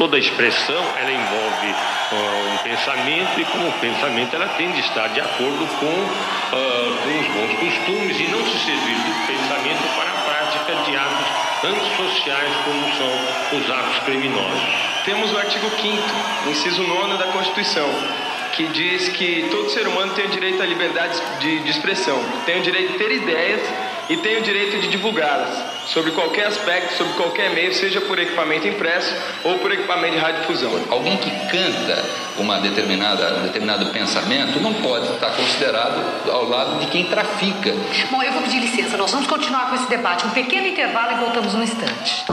toda expressão ela envolve uh, um pensamento e como pensamento ela tem de estar de acordo com, uh, com os bons costumes e não se servir do pensamento para a prática de atos antissociais como são os atos criminosos. Temos o artigo 5 inciso 9 da Constituição, que diz que todo ser humano tem o direito à liberdade de, de expressão, tem o direito de ter ideias e tem o direito de divulgá-las sobre qualquer aspecto, sobre qualquer meio, seja por equipamento impresso ou por equipamento de radiodifusão. Alguém que canta uma determinada, um determinado pensamento não pode estar considerado ao lado de quem trafica. Bom, eu vou pedir licença, nós vamos continuar com esse debate. Um pequeno intervalo e voltamos um instante.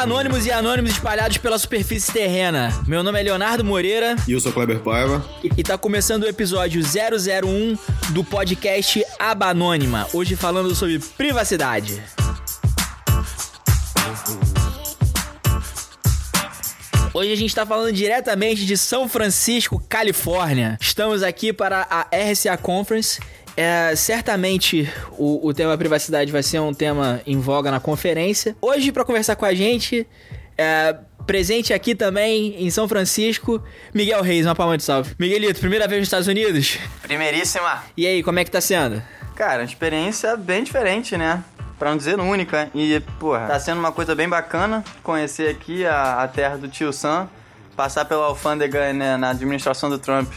Anônimos e anônimos espalhados pela superfície terrena. Meu nome é Leonardo Moreira. E eu sou Kleber Paiva. E, tá começando o episódio 001 do podcast Abanônima. Hoje falando sobre privacidade. Hoje a gente está falando diretamente de São Francisco, Califórnia. Estamos aqui para a RCA Conference é, certamente o, o tema privacidade vai ser um tema em voga na conferência. Hoje, para conversar com a gente, é, presente aqui também em São Francisco, Miguel Reis, uma palma de salve. Miguelito, primeira vez nos Estados Unidos? Primeiríssima. E aí, como é que tá sendo? Cara, uma experiência bem diferente, né? Pra não dizer única. E, porra, tá sendo uma coisa bem bacana conhecer aqui a, a terra do tio Sam, passar pela alfândega né, na administração do Trump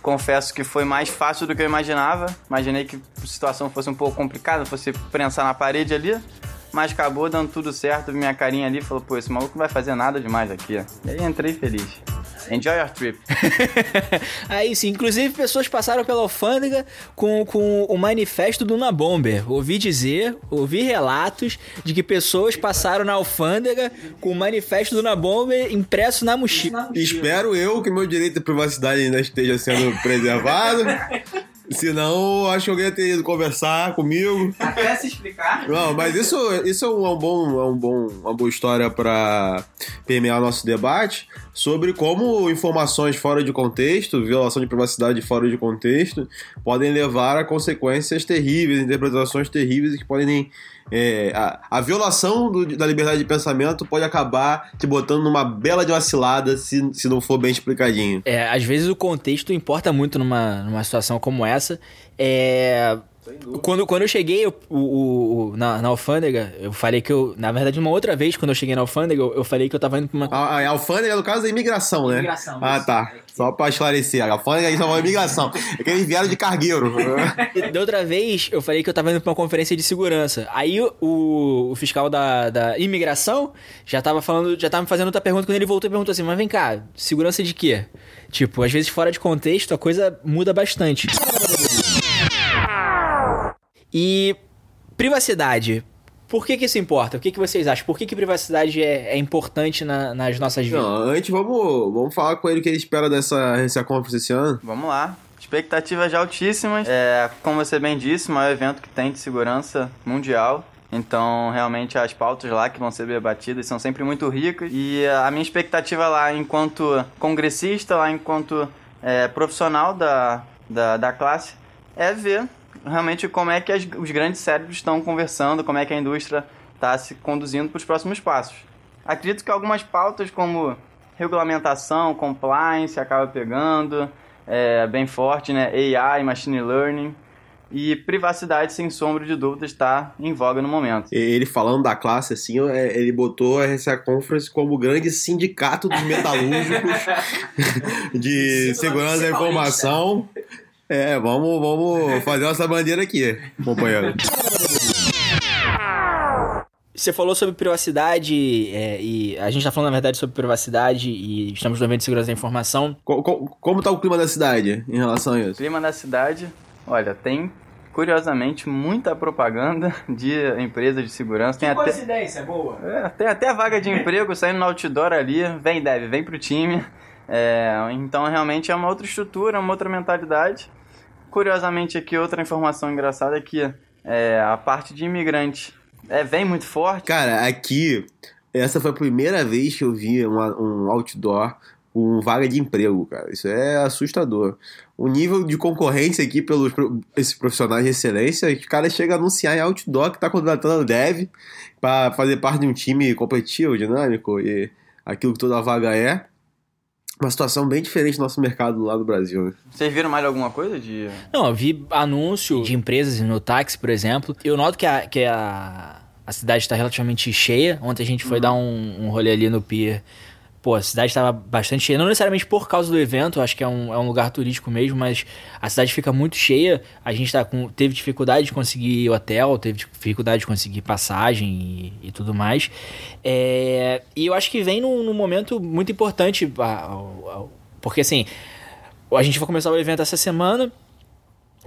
confesso que foi mais fácil do que eu imaginava. Imaginei que a situação fosse um pouco complicada, fosse prensar na parede ali. Mas acabou dando tudo certo, minha carinha ali falou, pô, esse maluco não vai fazer nada demais aqui. E aí entrei feliz. Enjoy your trip. Aí sim, inclusive pessoas passaram pela alfândega com, com o manifesto do Nabomber. Ouvi dizer, ouvi relatos de que pessoas passaram na alfândega com o manifesto do Nabomber impresso na mochila. Espero eu que meu direito de privacidade ainda esteja sendo preservado. Senão, acho que alguém ia ter ido conversar comigo. Até se explicar. Não, mas isso, isso é, um, bom, é um bom, uma boa história para permear nosso debate sobre como informações fora de contexto, violação de privacidade fora de contexto, podem levar a consequências terríveis, interpretações terríveis que podem é, a, a, violação do, da liberdade de pensamento pode acabar te botando numa bela de vacilada se, se não for bem explicadinho. É, às vezes o contexto importa muito numa, numa situação como essa. É, quando, quando eu cheguei o, o, o, na, na alfândega, eu falei que eu. Na verdade, uma outra vez, quando eu cheguei na alfândega, eu, eu falei que eu tava indo pra uma. A, a alfândega, no caso, é imigração, né? Imigração. Ah, isso. tá. Só pra esclarecer. A alfândega aí só é imigração. É que eles vieram de cargueiro. da outra vez, eu falei que eu tava indo pra uma conferência de segurança. Aí o, o fiscal da, da imigração já tava falando, já tava me fazendo outra pergunta quando ele voltou e perguntou assim: Mas vem cá, segurança de quê? Tipo, às vezes fora de contexto a coisa muda bastante. E privacidade. Por que, que isso importa? O que, que vocês acham? Por que, que privacidade é, é importante na, nas nossas vidas? Não, antes vamos, vamos falar com ele o que ele espera dessa, dessa conferência esse ano. Vamos lá. Expectativas já altíssimas. É, como você bem disse, o maior evento que tem de segurança mundial. Então, realmente, as pautas lá que vão ser debatidas são sempre muito ricas. E a minha expectativa lá, enquanto congressista, lá enquanto é, profissional da, da, da classe, é ver realmente como é que as, os grandes cérebros estão conversando, como é que a indústria está se conduzindo para os próximos passos. Acredito que algumas pautas como regulamentação, compliance acaba pegando é, bem forte, né? AI, machine learning e privacidade, sem sombra de dúvida, está em voga no momento. Ele falando da classe, assim, é, ele botou a RCA Conference como o grande sindicato dos metalúrgicos de segurança da informação. É, vamos, vamos fazer nossa bandeira aqui, companheiro. Você falou sobre privacidade, é, e a gente tá falando, na verdade, sobre privacidade e estamos no evento de segurança da informação. Co co como tá o clima da cidade em relação a isso? O clima da cidade, olha, tem, curiosamente, muita propaganda de empresas de segurança. Que tem coincidência, até, boa. É, tem até vaga de emprego saindo no outdoor ali. Vem, deve, vem pro time. É, então, realmente, é uma outra estrutura, uma outra mentalidade. Curiosamente, aqui, outra informação engraçada é que é, a parte de imigrante é, vem muito forte. Cara, aqui, essa foi a primeira vez que eu vi uma, um outdoor com vaga de emprego, cara. Isso é assustador. O nível de concorrência aqui pelos esses profissionais de excelência, os caras chegam a anunciar em outdoor que tá contratando dev para fazer parte de um time competitivo, dinâmico e aquilo que toda vaga é. Uma situação bem diferente do nosso mercado lá do Brasil. Né? Vocês viram mais alguma coisa de. Não, eu vi anúncio de empresas no táxi, por exemplo. Eu noto que a, que a, a cidade está relativamente cheia. Ontem a gente foi dar um, um rolê ali no pier pô, a cidade estava bastante cheia, não necessariamente por causa do evento, acho que é um, é um lugar turístico mesmo, mas a cidade fica muito cheia, a gente tá com, teve dificuldade de conseguir hotel, teve dificuldade de conseguir passagem e, e tudo mais, é, e eu acho que vem num, num momento muito importante, porque assim, a gente vai começar o evento essa semana,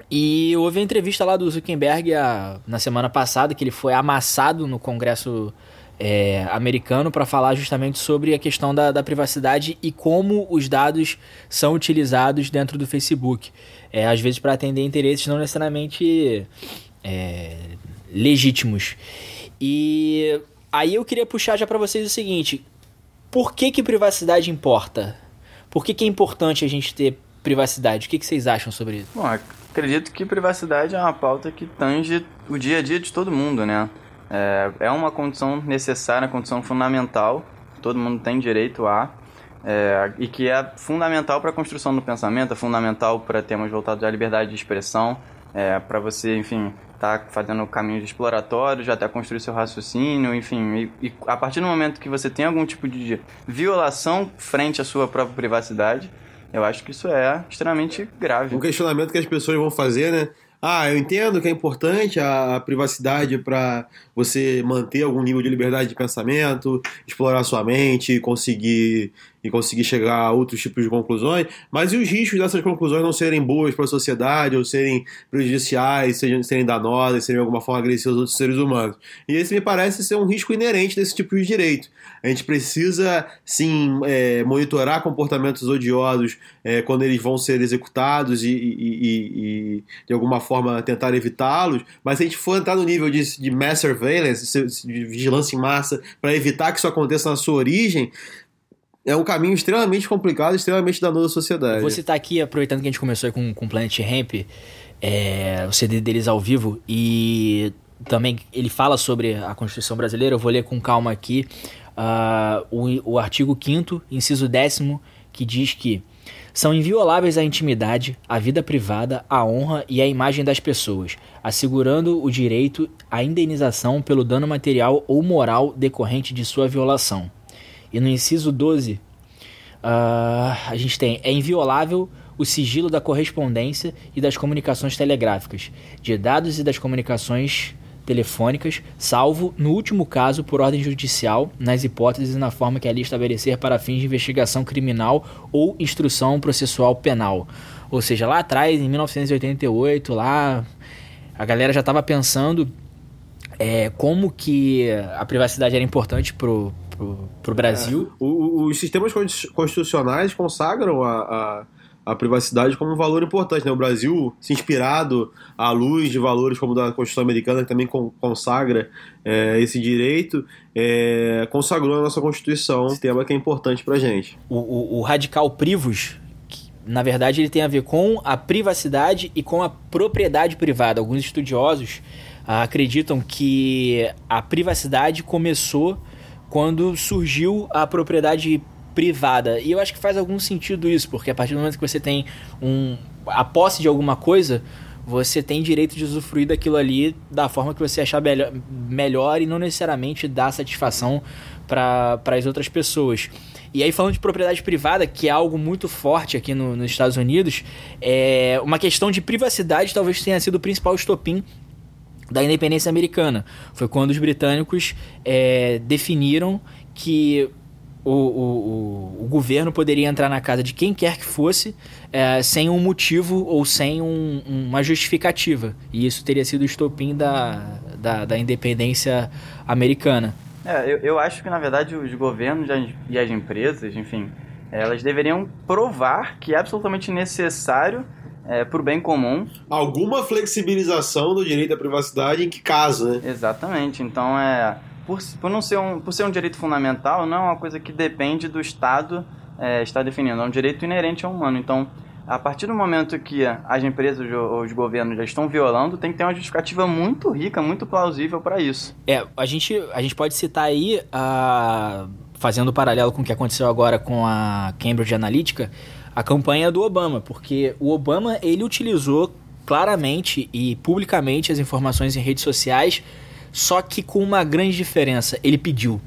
e houve a entrevista lá do Zuckerberg a, na semana passada, que ele foi amassado no Congresso é, americano para falar justamente sobre a questão da, da, privacidade e como os dados são utilizados dentro do Facebook. É, às vezes para atender interesses não necessariamente é, legítimos. E aí eu queria puxar já para vocês o seguinte: por que, que privacidade importa? Por que, que é importante a gente ter privacidade? O que, que vocês acham sobre isso? Bom, acredito que privacidade é uma pauta que tange o dia a dia de todo mundo, né? É, é uma condição necessária, condição fundamental, todo mundo tem direito a, é, e que é fundamental para a construção do pensamento, é fundamental para termos voltado à liberdade de expressão, é, para você, enfim, estar tá fazendo caminhos exploratórios, até construir seu raciocínio, enfim. E, e, a partir do momento que você tem algum tipo de violação frente à sua própria privacidade, eu acho que isso é extremamente grave. Um questionamento que as pessoas vão fazer, né? Ah, eu entendo que é importante a privacidade para você manter algum nível de liberdade de pensamento, explorar sua mente, conseguir e conseguir chegar a outros tipos de conclusões, mas e os riscos dessas conclusões não serem boas para a sociedade, ou serem prejudiciais, serem, serem danosas, serem de alguma forma agressivas aos outros seres humanos? E esse me parece ser um risco inerente desse tipo de direito. A gente precisa, sim, é, monitorar comportamentos odiosos é, quando eles vão ser executados e, e, e, e de alguma forma, tentar evitá-los, mas se a gente for entrar no nível de, de mass surveillance, de vigilância em massa, para evitar que isso aconteça na sua origem, é um caminho extremamente complicado, extremamente danoso à sociedade. Vou citar aqui, aproveitando que a gente começou com, com Planet Ramp, é, o CD deles ao vivo, e também ele fala sobre a Constituição Brasileira, eu vou ler com calma aqui uh, o, o artigo 5 inciso 10 que diz que são invioláveis a intimidade, a vida privada, a honra e a imagem das pessoas, assegurando o direito à indenização pelo dano material ou moral decorrente de sua violação. E no inciso 12, uh, ah, a gente tem: é inviolável o sigilo da correspondência e das comunicações telegráficas, de dados e das comunicações telefônicas, salvo, no último caso, por ordem judicial, nas hipóteses e na forma que ali estabelecer para fins de investigação criminal ou instrução processual penal. Ou seja, lá atrás, em 1988, lá a galera já estava pensando é, como que a privacidade era importante pro, pro, pro Brasil. É, o, os sistemas constitucionais consagram a, a a privacidade como um valor importante. Né? O Brasil, se inspirado à luz de valores como da Constituição Americana, que também consagra é, esse direito, é, consagrou na nossa Constituição esse tema que é importante para gente. O, o, o radical privos, na verdade, ele tem a ver com a privacidade e com a propriedade privada. Alguns estudiosos ah, acreditam que a privacidade começou quando surgiu a propriedade privada. E eu acho que faz algum sentido isso, porque a partir do momento que você tem um, a posse de alguma coisa, você tem direito de usufruir daquilo ali da forma que você achar melhor, melhor e não necessariamente dar satisfação para as outras pessoas. E aí, falando de propriedade privada, que é algo muito forte aqui no, nos Estados Unidos, é uma questão de privacidade talvez tenha sido o principal estopim da independência americana. Foi quando os britânicos é, definiram que o, o, o, governo poderia entrar na casa de quem quer que fosse é, sem um motivo ou sem um, uma justificativa. E isso teria sido o estopim da, da, da independência americana. É, eu, eu acho que, na verdade, os governos e as empresas, enfim, elas deveriam provar que é absolutamente necessário é, para o bem comum. Alguma flexibilização do direito à privacidade em que caso, né? Exatamente. Então, é por, por, não ser um, por ser um direito fundamental, não é uma coisa que depende do Estado é, está definindo, é um direito inerente ao humano. Então, a partir do momento que as empresas ou os governos já estão violando, tem que ter uma justificativa muito rica, muito plausível para isso. É, a gente, a gente pode citar aí, uh, fazendo o paralelo com o que aconteceu agora com a Cambridge Analytica, a campanha do Obama, porque o Obama ele utilizou claramente e publicamente as informações em redes sociais, só que com uma grande diferença, ele pediu.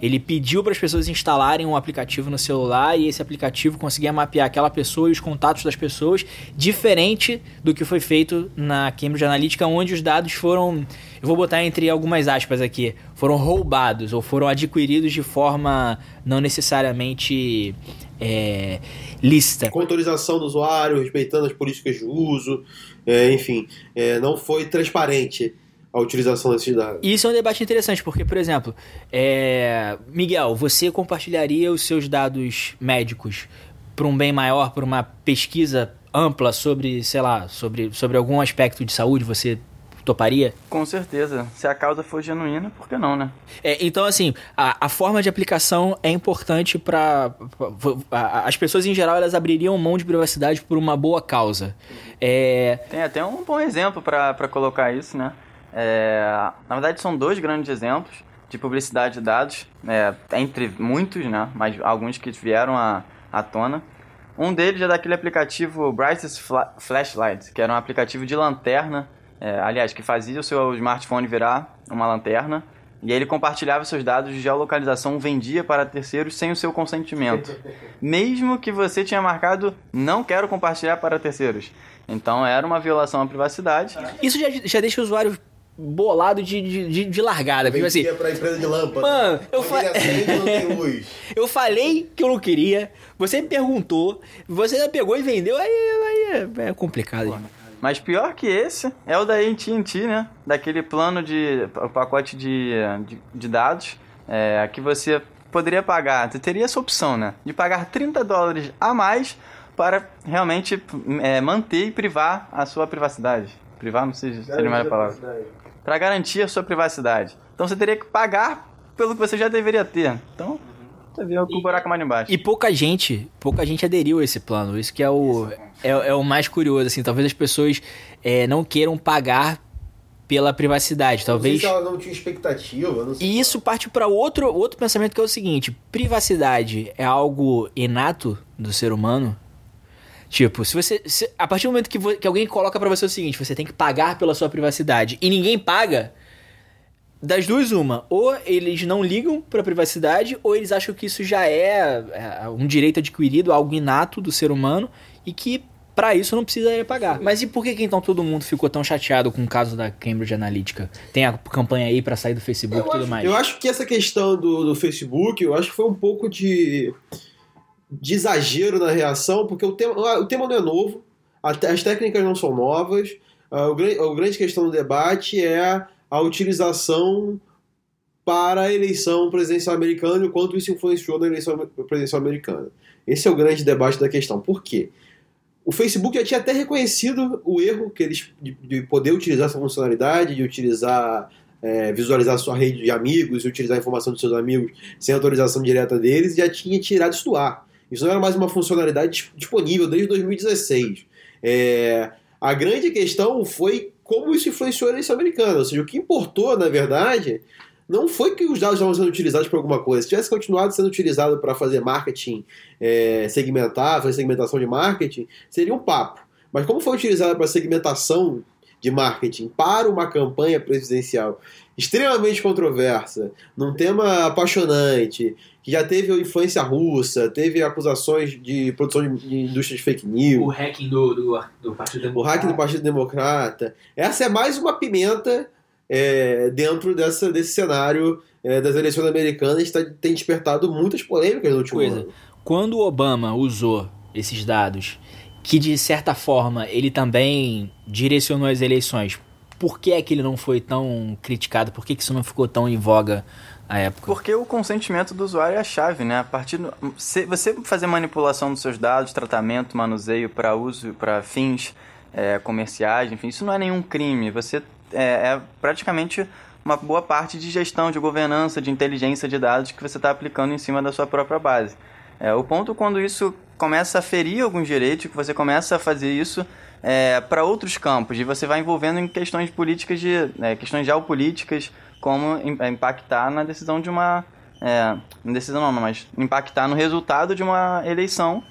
Ele pediu para as pessoas instalarem um aplicativo no celular e esse aplicativo conseguia mapear aquela pessoa e os contatos das pessoas, diferente do que foi feito na Cambridge Analytica, onde os dados foram, eu vou botar entre algumas aspas aqui, foram roubados ou foram adquiridos de forma não necessariamente é, lícita. Com autorização do usuário, respeitando as políticas de uso, é, enfim, é, não foi transparente a utilização desses dados. Isso é um debate interessante, porque, por exemplo, é... Miguel, você compartilharia os seus dados médicos para um bem maior, para uma pesquisa ampla sobre, sei lá, sobre, sobre algum aspecto de saúde? Você toparia? Com certeza. Se a causa for genuína, por que não, né? É, então, assim, a, a forma de aplicação é importante para. As pessoas em geral elas abririam mão de privacidade por uma boa causa. É... Tem até um bom exemplo para colocar isso, né? É, na verdade, são dois grandes exemplos de publicidade de dados, é, entre muitos, né? Mas alguns que vieram à, à tona. Um deles é daquele aplicativo Brightest Flashlight, que era um aplicativo de lanterna, é, aliás, que fazia o seu smartphone virar uma lanterna. E ele compartilhava seus dados de geolocalização, vendia para terceiros sem o seu consentimento. Mesmo que você tinha marcado não quero compartilhar para terceiros. Então era uma violação à privacidade. Isso já, já deixa o usuário bolado de, de, de largada. Porque, assim, pra empresa de lâmpada. Mano, eu, fa... eu falei que eu não queria, você me perguntou, você pegou e vendeu, aí, aí é, é complicado. Pô, mas pior que esse é o da AT&T, né? Daquele plano de o pacote de, de, de dados é, que você poderia pagar, você teria essa opção, né? De pagar 30 dólares a mais para realmente é, manter e privar a sua privacidade. Privar não sei se seria mais a palavra para garantir a sua privacidade. Então você teria que pagar pelo que você já deveria ter. Então, você vê o buraco mais embaixo. E pouca gente, pouca gente aderiu a esse plano. Isso que é o, é, é o mais curioso, assim. Talvez as pessoas é, não queiram pagar pela privacidade. Talvez. Não sei se ela não tinha expectativa. Não sei e isso parte para outro, outro pensamento que é o seguinte: privacidade é algo inato do ser humano? Tipo, se você. Se, a partir do momento que, que alguém coloca para você o seguinte, você tem que pagar pela sua privacidade e ninguém paga, das duas, uma. Ou eles não ligam pra privacidade, ou eles acham que isso já é, é um direito adquirido, algo inato do ser humano, e que para isso não precisa pagar. Mas e por que, que então todo mundo ficou tão chateado com o caso da Cambridge Analytica? Tem a campanha aí para sair do Facebook e tudo acho, mais. Eu acho que essa questão do, do Facebook, eu acho que foi um pouco de de exagero na reação, porque o tema, o tema não é novo, as técnicas não são novas, a, a grande questão do debate é a utilização para a eleição presidencial americana e o quanto isso influenciou na eleição presidencial americana. Esse é o grande debate da questão. Por quê? O Facebook já tinha até reconhecido o erro que eles de, de poder utilizar essa funcionalidade, de utilizar é, visualizar sua rede de amigos e utilizar a informação dos seus amigos sem autorização direta deles, já tinha tirado isso do ar. Isso não era mais uma funcionalidade disponível desde 2016. É, a grande questão foi como isso influenciou a eleição americana. Ou seja, o que importou, na verdade, não foi que os dados estavam sendo utilizados para alguma coisa. Se tivesse continuado sendo utilizado para fazer marketing é, segmentar, fazer segmentação de marketing, seria um papo. Mas como foi utilizado para segmentação de marketing para uma campanha presidencial extremamente controversa, num tema apaixonante, que já teve influência russa, teve acusações de produção de, de indústria de fake news. O hacking do, do, do Partido Democrata. O hacking do Partido Democrata. Essa é mais uma pimenta é, dentro dessa, desse cenário é, das eleições americanas que tá, tem despertado muitas polêmicas no último Coisa. ano. Quando o Obama usou esses dados, que de certa forma ele também direcionou as eleições por que é que ele não foi tão criticado? Por que, que isso não ficou tão em voga à época? Porque o consentimento do usuário é a chave, né? A partir do, se você fazer manipulação dos seus dados, tratamento, manuseio para uso, para fins é, comerciais, enfim, isso não é nenhum crime. Você é, é praticamente uma boa parte de gestão, de governança, de inteligência de dados que você está aplicando em cima da sua própria base. É, o ponto quando isso começa a ferir alguns direitos, que você começa a fazer isso é, para outros campos, e você vai envolvendo em questões políticas, de é, questões geopolíticas, como é, impactar na decisão de uma. É, decisão não, mas impactar no resultado de uma eleição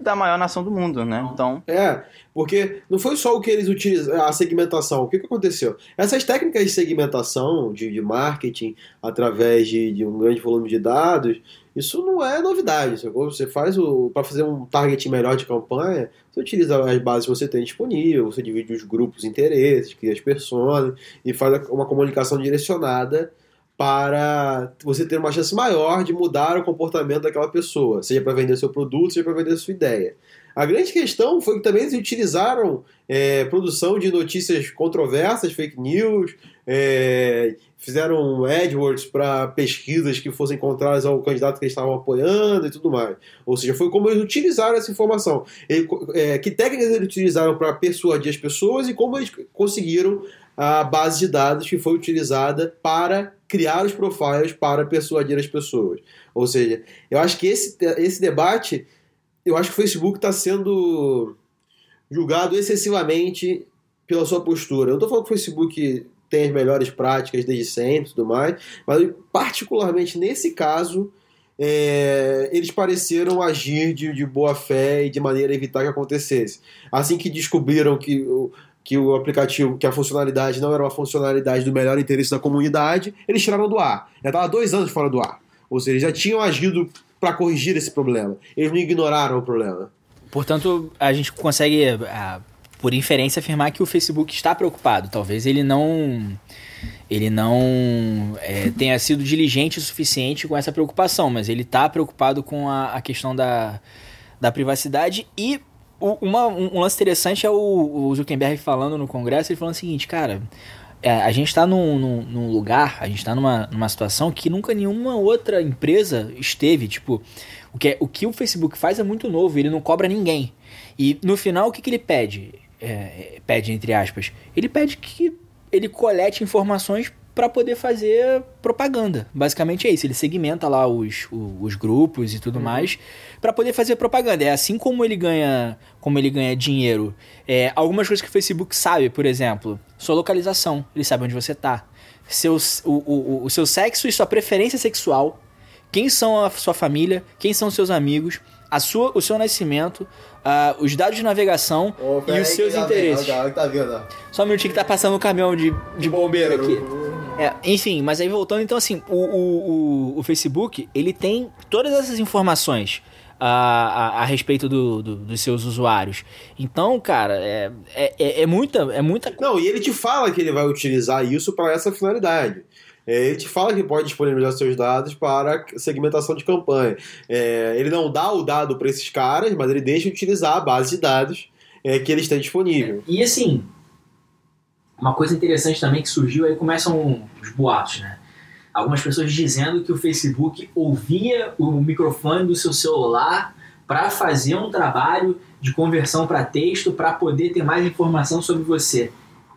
da maior nação do mundo, né? Então. É, porque não foi só o que eles utilizaram, a segmentação. O que, que aconteceu? Essas técnicas de segmentação, de, de marketing, através de, de, um grande volume de dados, isso não é novidade. Você faz o. Para fazer um target melhor de campanha, você utiliza as bases que você tem disponível, você divide os grupos de interesses, cria as pessoas e faz uma comunicação direcionada para você ter uma chance maior de mudar o comportamento daquela pessoa, seja para vender seu produto, seja para vender sua ideia. A grande questão foi que também eles utilizaram é, produção de notícias controversas, fake news, é, fizeram AdWords para pesquisas que fossem contrárias ao candidato que eles estavam apoiando e tudo mais. Ou seja, foi como eles utilizaram essa informação. é, que técnicas eles utilizaram para persuadir as pessoas e como eles conseguiram a base de dados que foi utilizada para criar os profiles para persuadir as pessoas. Ou seja, eu acho que esse, esse debate, eu acho que o Facebook está sendo julgado excessivamente pela sua postura. Eu não estou falando que o Facebook tem as melhores práticas desde sempre e tudo mais, mas particularmente nesse caso, é, eles pareceram agir de, de, boa fé e de maneira a evitar que acontecesse. Assim que descobriram que que o aplicativo, que a funcionalidade não era uma funcionalidade do melhor interesse da comunidade, eles tiraram do ar. Já estava dois anos fora do ar. Ou seja, já tinham agido para corrigir esse problema. Eles não ignoraram o problema. Portanto, a gente consegue, ah, por inferência, afirmar que o Facebook está preocupado. Talvez ele não ele não é, tenha sido diligente o suficiente com essa preocupação, mas ele está preocupado com a, a questão da, da privacidade e uma, um lance interessante é o, o, Zuckerberg falando no Congresso, ele falando o seguinte, cara, é, a gente está num, num, num, lugar, a gente está numa, numa situação que nunca nenhuma outra empresa esteve, tipo, o que, é, o que o Facebook faz é muito novo, ele não cobra ninguém. E no final, o que, que ele pede? É, pede, entre aspas, ele pede que ele colete informações para poder fazer propaganda. Basicamente é isso. Ele segmenta lá os, os, os grupos e tudo uhum. mais para poder fazer propaganda. É assim como ele ganha, como ele ganha dinheiro. É, algumas coisas que o Facebook sabe, por exemplo, sua localização. Ele sabe onde você tá. Seu, o, o, o seu sexo e sua preferência sexual. Quem são a sua família, quem são seus amigos, a sua, o seu nascimento, uh, os dados de navegação oh, e os seus tá interesses. Vendo, tá vendo. Só um minutinho que tá passando um caminhão de, de bombeiro aqui. É, enfim, mas aí voltando, então assim, o, o, o, o Facebook, ele tem todas essas informações a, a, a respeito do, do, dos seus usuários. Então, cara, é, é, é, é muita, é muita Não, e ele te fala que ele vai utilizar isso para essa finalidade. É, ele te fala que pode disponibilizar seus dados para segmentação de campanha. É, ele não dá o dado para esses caras, mas ele deixa utilizar a base de dados é, que eles têm disponível. E assim, uma coisa interessante também que surgiu, aí começam os boatos, né? Algumas pessoas dizendo que o Facebook ouvia o microfone do seu celular para fazer um trabalho de conversão para texto para poder ter mais informação sobre você.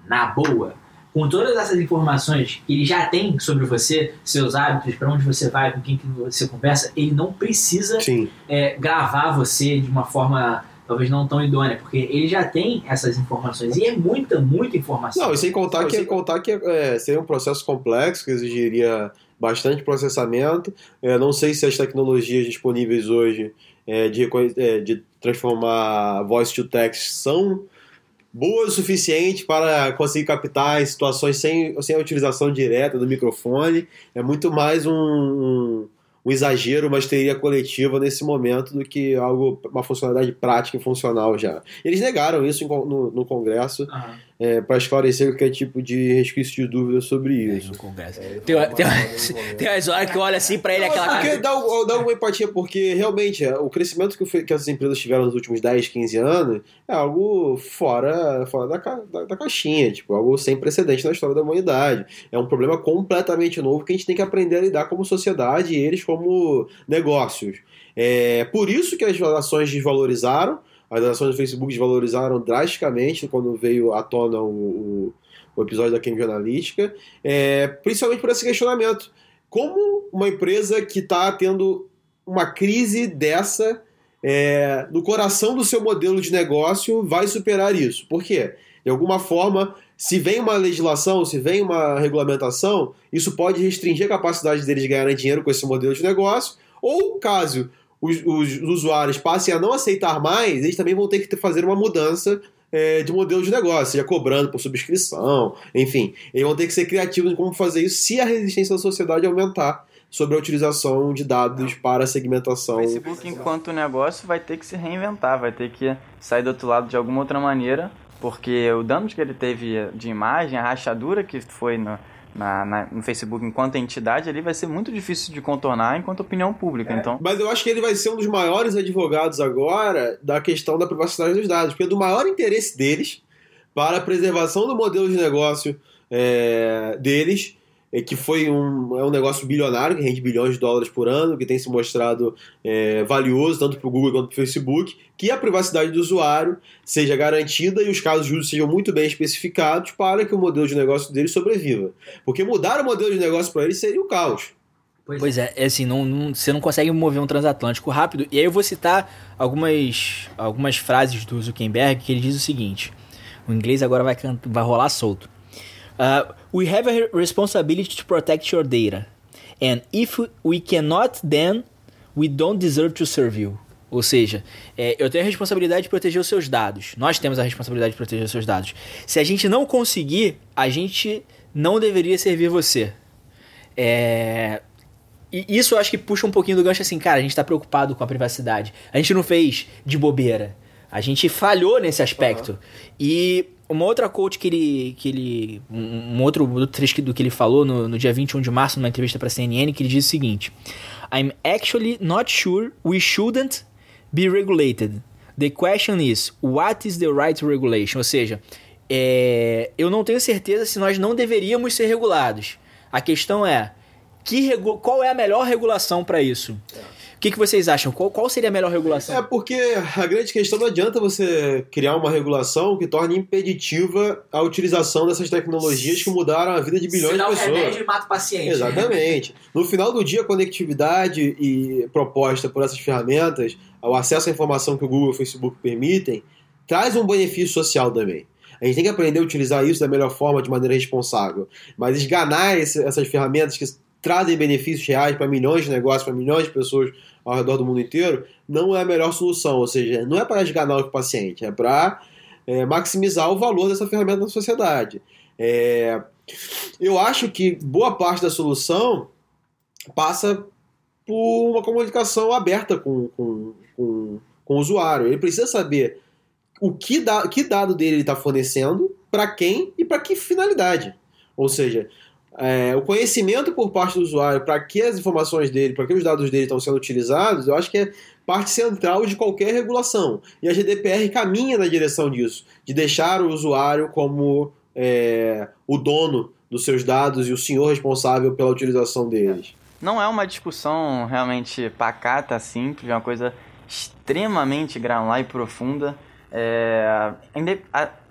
Na boa, com todas essas informações que ele já tem sobre você, seus hábitos, para onde você vai, com quem que você conversa, ele não precisa é, gravar você de uma forma talvez não tão idônea, porque ele já tem essas informações e é muita, muita informação. Não, e sem contar que, sem... contar que é, seria um processo complexo que exigiria bastante processamento. É, não sei se as tecnologias disponíveis hoje é, de, é, de transformar voice to text são boas o suficiente para conseguir captar em situações sem, sem a utilização direta do microfone. É muito mais um, um um exagero, uma histeria coletiva nesse momento do que algo, uma funcionalidade prática e funcional já. Eles negaram isso no, no Congresso uhum. É, para esclarecer qualquer tipo de resquício de dúvida sobre isso. É, Congresso. É, tem, tem, tem umas horas que olha assim para ele aquela porque dá, dá uma empatia, porque realmente é, o crescimento que, que essas empresas tiveram nos últimos 10, 15 anos é algo fora, fora da, da, da caixinha, tipo, algo sem precedente na história da humanidade. É um problema completamente novo que a gente tem que aprender a lidar como sociedade e eles como negócios. É por isso que as ações desvalorizaram, as ações do Facebook desvalorizaram drasticamente quando veio à tona o, o, o episódio da Cambridge Analytica, é, principalmente por esse questionamento. Como uma empresa que está tendo uma crise dessa é, no coração do seu modelo de negócio vai superar isso. Por quê? De alguma forma, se vem uma legislação, se vem uma regulamentação, isso pode restringir a capacidade deles de ganharem dinheiro com esse modelo de negócio, ou caso os, os usuários passem a não aceitar mais, eles também vão ter que fazer uma mudança é, de modelo de negócio, seja cobrando por subscrição, enfim. Eles vão ter que ser criativos em como fazer isso se a resistência da sociedade aumentar sobre a utilização de dados para segmentação. O Facebook, enquanto negócio, vai ter que se reinventar, vai ter que sair do outro lado de alguma outra maneira, porque o dano que ele teve de imagem, a rachadura que foi no, na, na, no Facebook enquanto entidade ali vai ser muito difícil de contornar enquanto opinião pública. É, então, mas eu acho que ele vai ser um dos maiores advogados agora da questão da privacidade dos dados, porque é do maior interesse deles para a preservação do modelo de negócio é, deles que foi um, é um negócio bilionário, que rende bilhões de dólares por ano, que tem se mostrado é, valioso tanto para o Google quanto para o Facebook, que a privacidade do usuário seja garantida e os casos de uso sejam muito bem especificados para que o modelo de negócio deles sobreviva. Porque mudar o modelo de negócio para eles seria o um caos. Pois é, é assim, não, não, você não consegue mover um transatlântico rápido. E aí eu vou citar algumas, algumas frases do Zuckerberg que ele diz o seguinte: o inglês agora vai, vai rolar solto. Uh, we have a responsibility to protect your data. And if we cannot, then we don't deserve to serve you. Ou seja, é, eu tenho a responsabilidade de proteger os seus dados. Nós temos a responsabilidade de proteger os seus dados. Se a gente não conseguir, a gente não deveria servir você. É, e isso eu acho que puxa um pouquinho do gancho assim, cara, a gente está preocupado com a privacidade. A gente não fez de bobeira. A gente falhou nesse aspecto. Uhum. E uma outra quote que ele. Que ele um, um outro, outro trecho do que ele falou no, no dia 21 de março, numa entrevista para CNN, que ele diz o seguinte: I'm actually not sure we shouldn't be regulated. The question is, what is the right regulation? Ou seja, é, eu não tenho certeza se nós não deveríamos ser regulados. A questão é, que qual é a melhor regulação para isso? É que, que vocês acham? Qual, qual seria a melhor regulação? É porque a grande questão não adianta você criar uma regulação que torne impeditiva a utilização dessas tecnologias que mudaram a vida de bilhões de pessoas. remédio e mata o paciente. Exatamente. No final do dia, a conectividade e proposta por essas ferramentas, o acesso à informação que o Google e o Facebook permitem, traz um benefício social também. A gente tem que aprender a utilizar isso da melhor forma, de maneira responsável. Mas esganar esse, essas ferramentas que trazem benefícios reais para milhões de negócios, para milhões de pessoas ao redor do mundo inteiro, não é a melhor solução. Ou seja, não é para esganar o paciente, é para é, maximizar o valor dessa ferramenta na sociedade. É, eu acho que boa parte da solução passa por uma comunicação aberta com, com, com, com o usuário. Ele precisa saber o que, da, que dado dele ele está fornecendo, para quem e para que finalidade. Ou seja, é, o conhecimento por parte do usuário para que as informações dele, para que os dados dele estão sendo utilizados, eu acho que é parte central de qualquer regulação. E a GDPR caminha na direção disso, de deixar o usuário como é, o dono dos seus dados e o senhor responsável pela utilização deles. Não é uma discussão realmente pacata, simples, é uma coisa extremamente granular e profunda. É,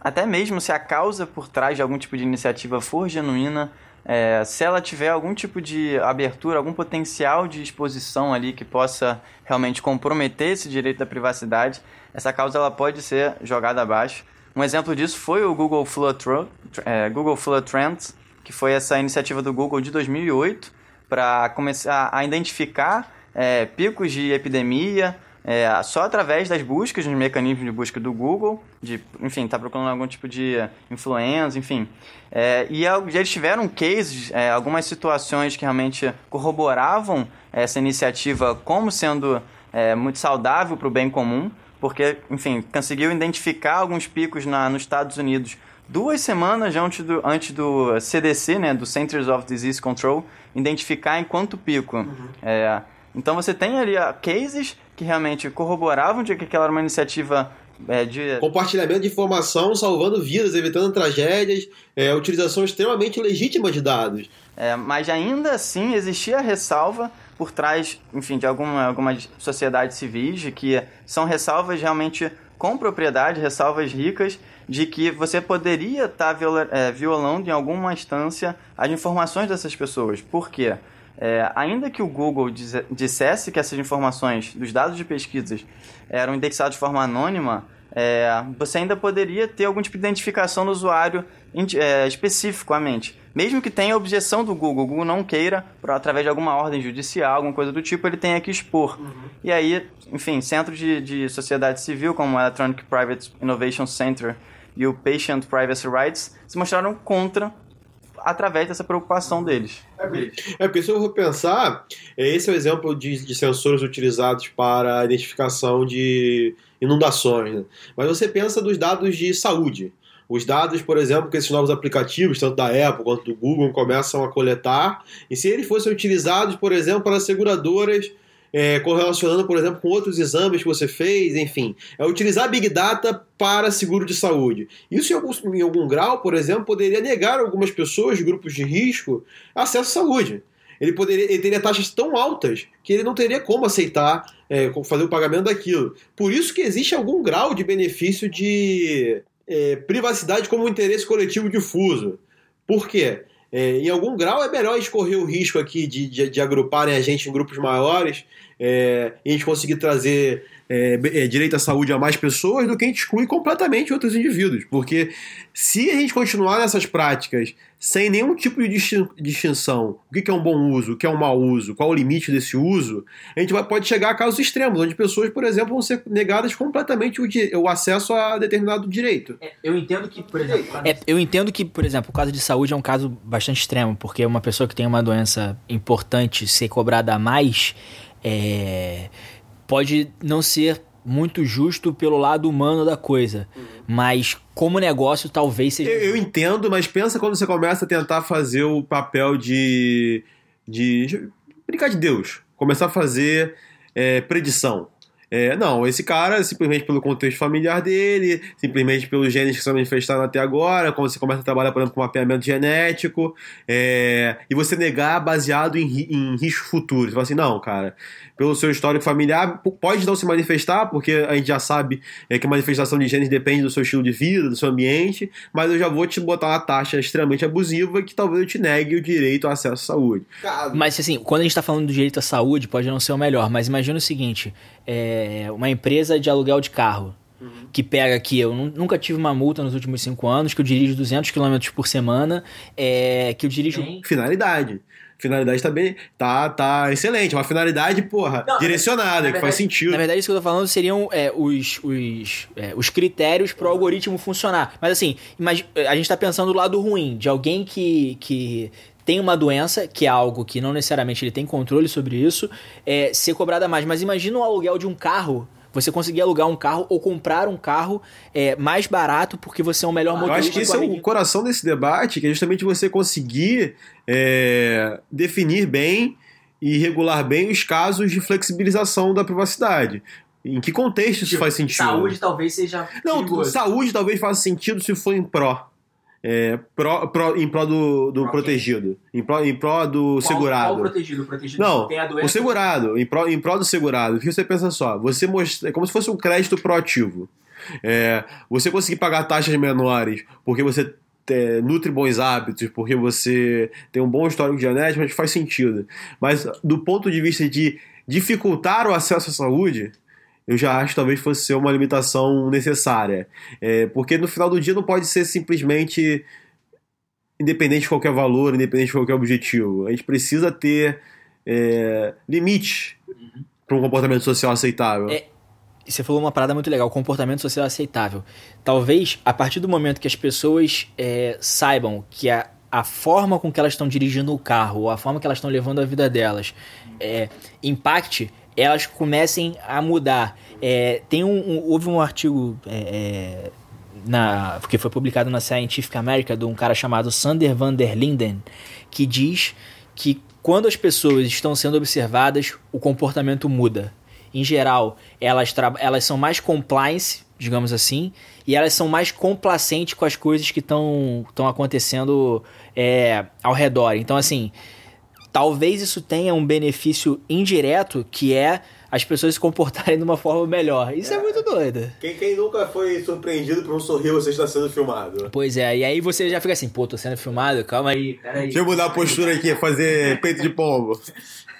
até mesmo se a causa por trás de algum tipo de iniciativa for genuína, é, se ela tiver algum tipo de abertura, algum potencial de exposição ali que possa realmente comprometer esse direito da privacidade, essa causa ela pode ser jogada abaixo. Um exemplo disso foi o Google Flood, é, Google Trends, que foi essa iniciativa do Google de 2008 para começar a identificar é, picos de epidemia, é, só através das buscas, dos mecanismos de busca do Google, de, enfim, tá procurando algum tipo de influência, enfim. É, e eles tiveram cases, é, algumas situações que realmente corroboravam essa iniciativa como sendo é, muito saudável para o bem comum, porque, enfim, conseguiu identificar alguns picos na, nos Estados Unidos duas semanas antes do, antes do CDC, né, do Centers of Disease Control, identificar em quanto pico. Uhum. É, então você tem ali cases que realmente corroboravam de que aquela era uma iniciativa é, de... Compartilhamento de informação, salvando vidas, evitando tragédias, é, utilização extremamente legítima de dados. É, mas ainda assim existia ressalva por trás, enfim, de alguma, algumas sociedades civis, de que são ressalvas realmente com propriedade, ressalvas ricas, de que você poderia estar tá viola, é, violando em alguma instância as informações dessas pessoas. Por quê? É, ainda que o Google dissesse que essas informações dos dados de pesquisas eram indexados de forma anônima, é, você ainda poderia ter algum tipo de identificação do usuário é, especificamente. Mesmo que tenha objeção do Google, o Google não queira, por, através de alguma ordem judicial, alguma coisa do tipo, ele tenha que expor. Uhum. E aí, enfim, centros de, de sociedade civil, como o Electronic Private Innovation Center e o Patient Privacy Rights, se mostraram contra através dessa preocupação deles. É, porque se eu vou pensar, esse é o exemplo de, de sensores utilizados para a identificação de inundações. Né? Mas você pensa dos dados de saúde. Os dados, por exemplo, que esses novos aplicativos, tanto da Apple quanto do Google, começam a coletar, e se eles fossem utilizados, por exemplo, para seguradoras é, correlacionando, por exemplo, com outros exames que você fez, enfim. É utilizar Big Data para seguro de saúde. Isso, em algum, em algum grau, por exemplo, poderia negar algumas pessoas, grupos de risco, acesso à saúde. Ele, poderia, ele teria taxas tão altas que ele não teria como aceitar é, fazer o pagamento daquilo. Por isso que existe algum grau de benefício de é, privacidade como interesse coletivo difuso. Por quê? É, em algum grau é melhor escorrer o risco aqui de, de, de agruparem a gente em grupos maiores é, e a gente conseguir trazer é, é, direito à saúde a mais pessoas do que a gente excluir completamente outros indivíduos. Porque se a gente continuar nessas práticas sem nenhum tipo de distinção, o que é um bom uso, o que é um mau uso, qual o limite desse uso, a gente vai, pode chegar a casos extremos, onde pessoas, por exemplo, vão ser negadas completamente o, o acesso a determinado direito. É, eu entendo que, por exemplo. É, eu entendo que, por exemplo, o caso de saúde é um caso bastante extremo, porque uma pessoa que tem uma doença importante ser cobrada a mais. É, pode não ser muito justo pelo lado humano da coisa, uhum. mas como negócio talvez seja. Eu, eu, entendo, mas pensa quando você começa a tentar fazer o papel de. de. brincar de Deus. Começar a fazer é, predição. É, não, esse cara, simplesmente pelo contexto familiar dele, simplesmente pelos genes que se manifestaram até agora, quando você começa a trabalhar, por exemplo, com mapeamento genético, é, e você negar baseado em, em risco futuro. Você fala assim, não, cara, pelo seu histórico familiar, pode não se manifestar, porque a gente já sabe é, que a manifestação de genes depende do seu estilo de vida, do seu ambiente, mas eu já vou te botar uma taxa extremamente abusiva que talvez eu te negue o direito ao acesso à saúde. Mas assim, quando a gente está falando do direito à saúde, pode não ser o melhor, mas imagina o seguinte: é uma empresa de aluguel de carro. Que pega aqui, eu nunca tive uma multa nos últimos cinco anos, que eu dirijo 200 km por semana, é, que eu dirijo. Finalidade finalidade tá bem. Tá, tá excelente. Uma finalidade, porra, Não, direcionada, verdade, que faz sentido. Na verdade, isso que eu tô falando seriam é, os, os, é, os critérios para o algoritmo funcionar. Mas assim, imagine, a gente tá pensando do lado ruim, de alguém que. que tem uma doença, que é algo que não necessariamente ele tem controle sobre isso, é, ser cobrada mais. Mas imagina o aluguel de um carro você conseguir alugar um carro ou comprar um carro é, mais barato porque você é o melhor motorista. Eu acho que esse é o coração desse debate, que é justamente você conseguir é, definir bem e regular bem os casos de flexibilização da privacidade. Em que contexto isso tipo, faz sentido? Saúde talvez seja. Não, perigoso. saúde talvez faça sentido se for em pró é, pró, pró, em pró do, do protegido, em pró, em do qual, segurado. Qual protegido? O protegido Não, o segurado, em pró, em do segurado. O que você pensa só? Você mostra, é como se fosse um crédito proativo. É, você conseguir pagar taxas menores porque você é, nutre bons hábitos, porque você tem um bom histórico genético, mas faz sentido. Mas do ponto de vista de dificultar o acesso à saúde, eu já acho talvez fosse ser uma limitação necessária. É, porque no final do dia não pode ser simplesmente independente de qualquer valor, independente de qualquer objetivo. A gente precisa ter é, limite uhum. para um comportamento social aceitável. É, você falou uma parada muito legal, comportamento social aceitável. Talvez, a partir do momento que as pessoas é, saibam que a, a forma com que elas estão dirigindo o carro, ou a forma que elas estão levando a vida delas, é, impacte elas comecem a mudar. É, tem um, um, houve um artigo é, é na, que foi publicado na Scientific America de um cara chamado Sander van der Linden que diz que quando as pessoas estão sendo observadas, o comportamento muda. Em geral, elas, elas são mais compliance, digamos assim, e elas são mais complacentes com as coisas que estão acontecendo é, ao redor. Então, assim, Talvez isso tenha um benefício indireto, que é as pessoas se comportarem de uma forma melhor. Isso é, é muito doido. Quem, quem, nunca foi surpreendido por um sorriso você está sendo filmado? Pois é, e aí você já fica assim, pô, tô sendo filmado, calma aí, peraí. Deixa eu mudar a postura aqui, fazer peito de pombo.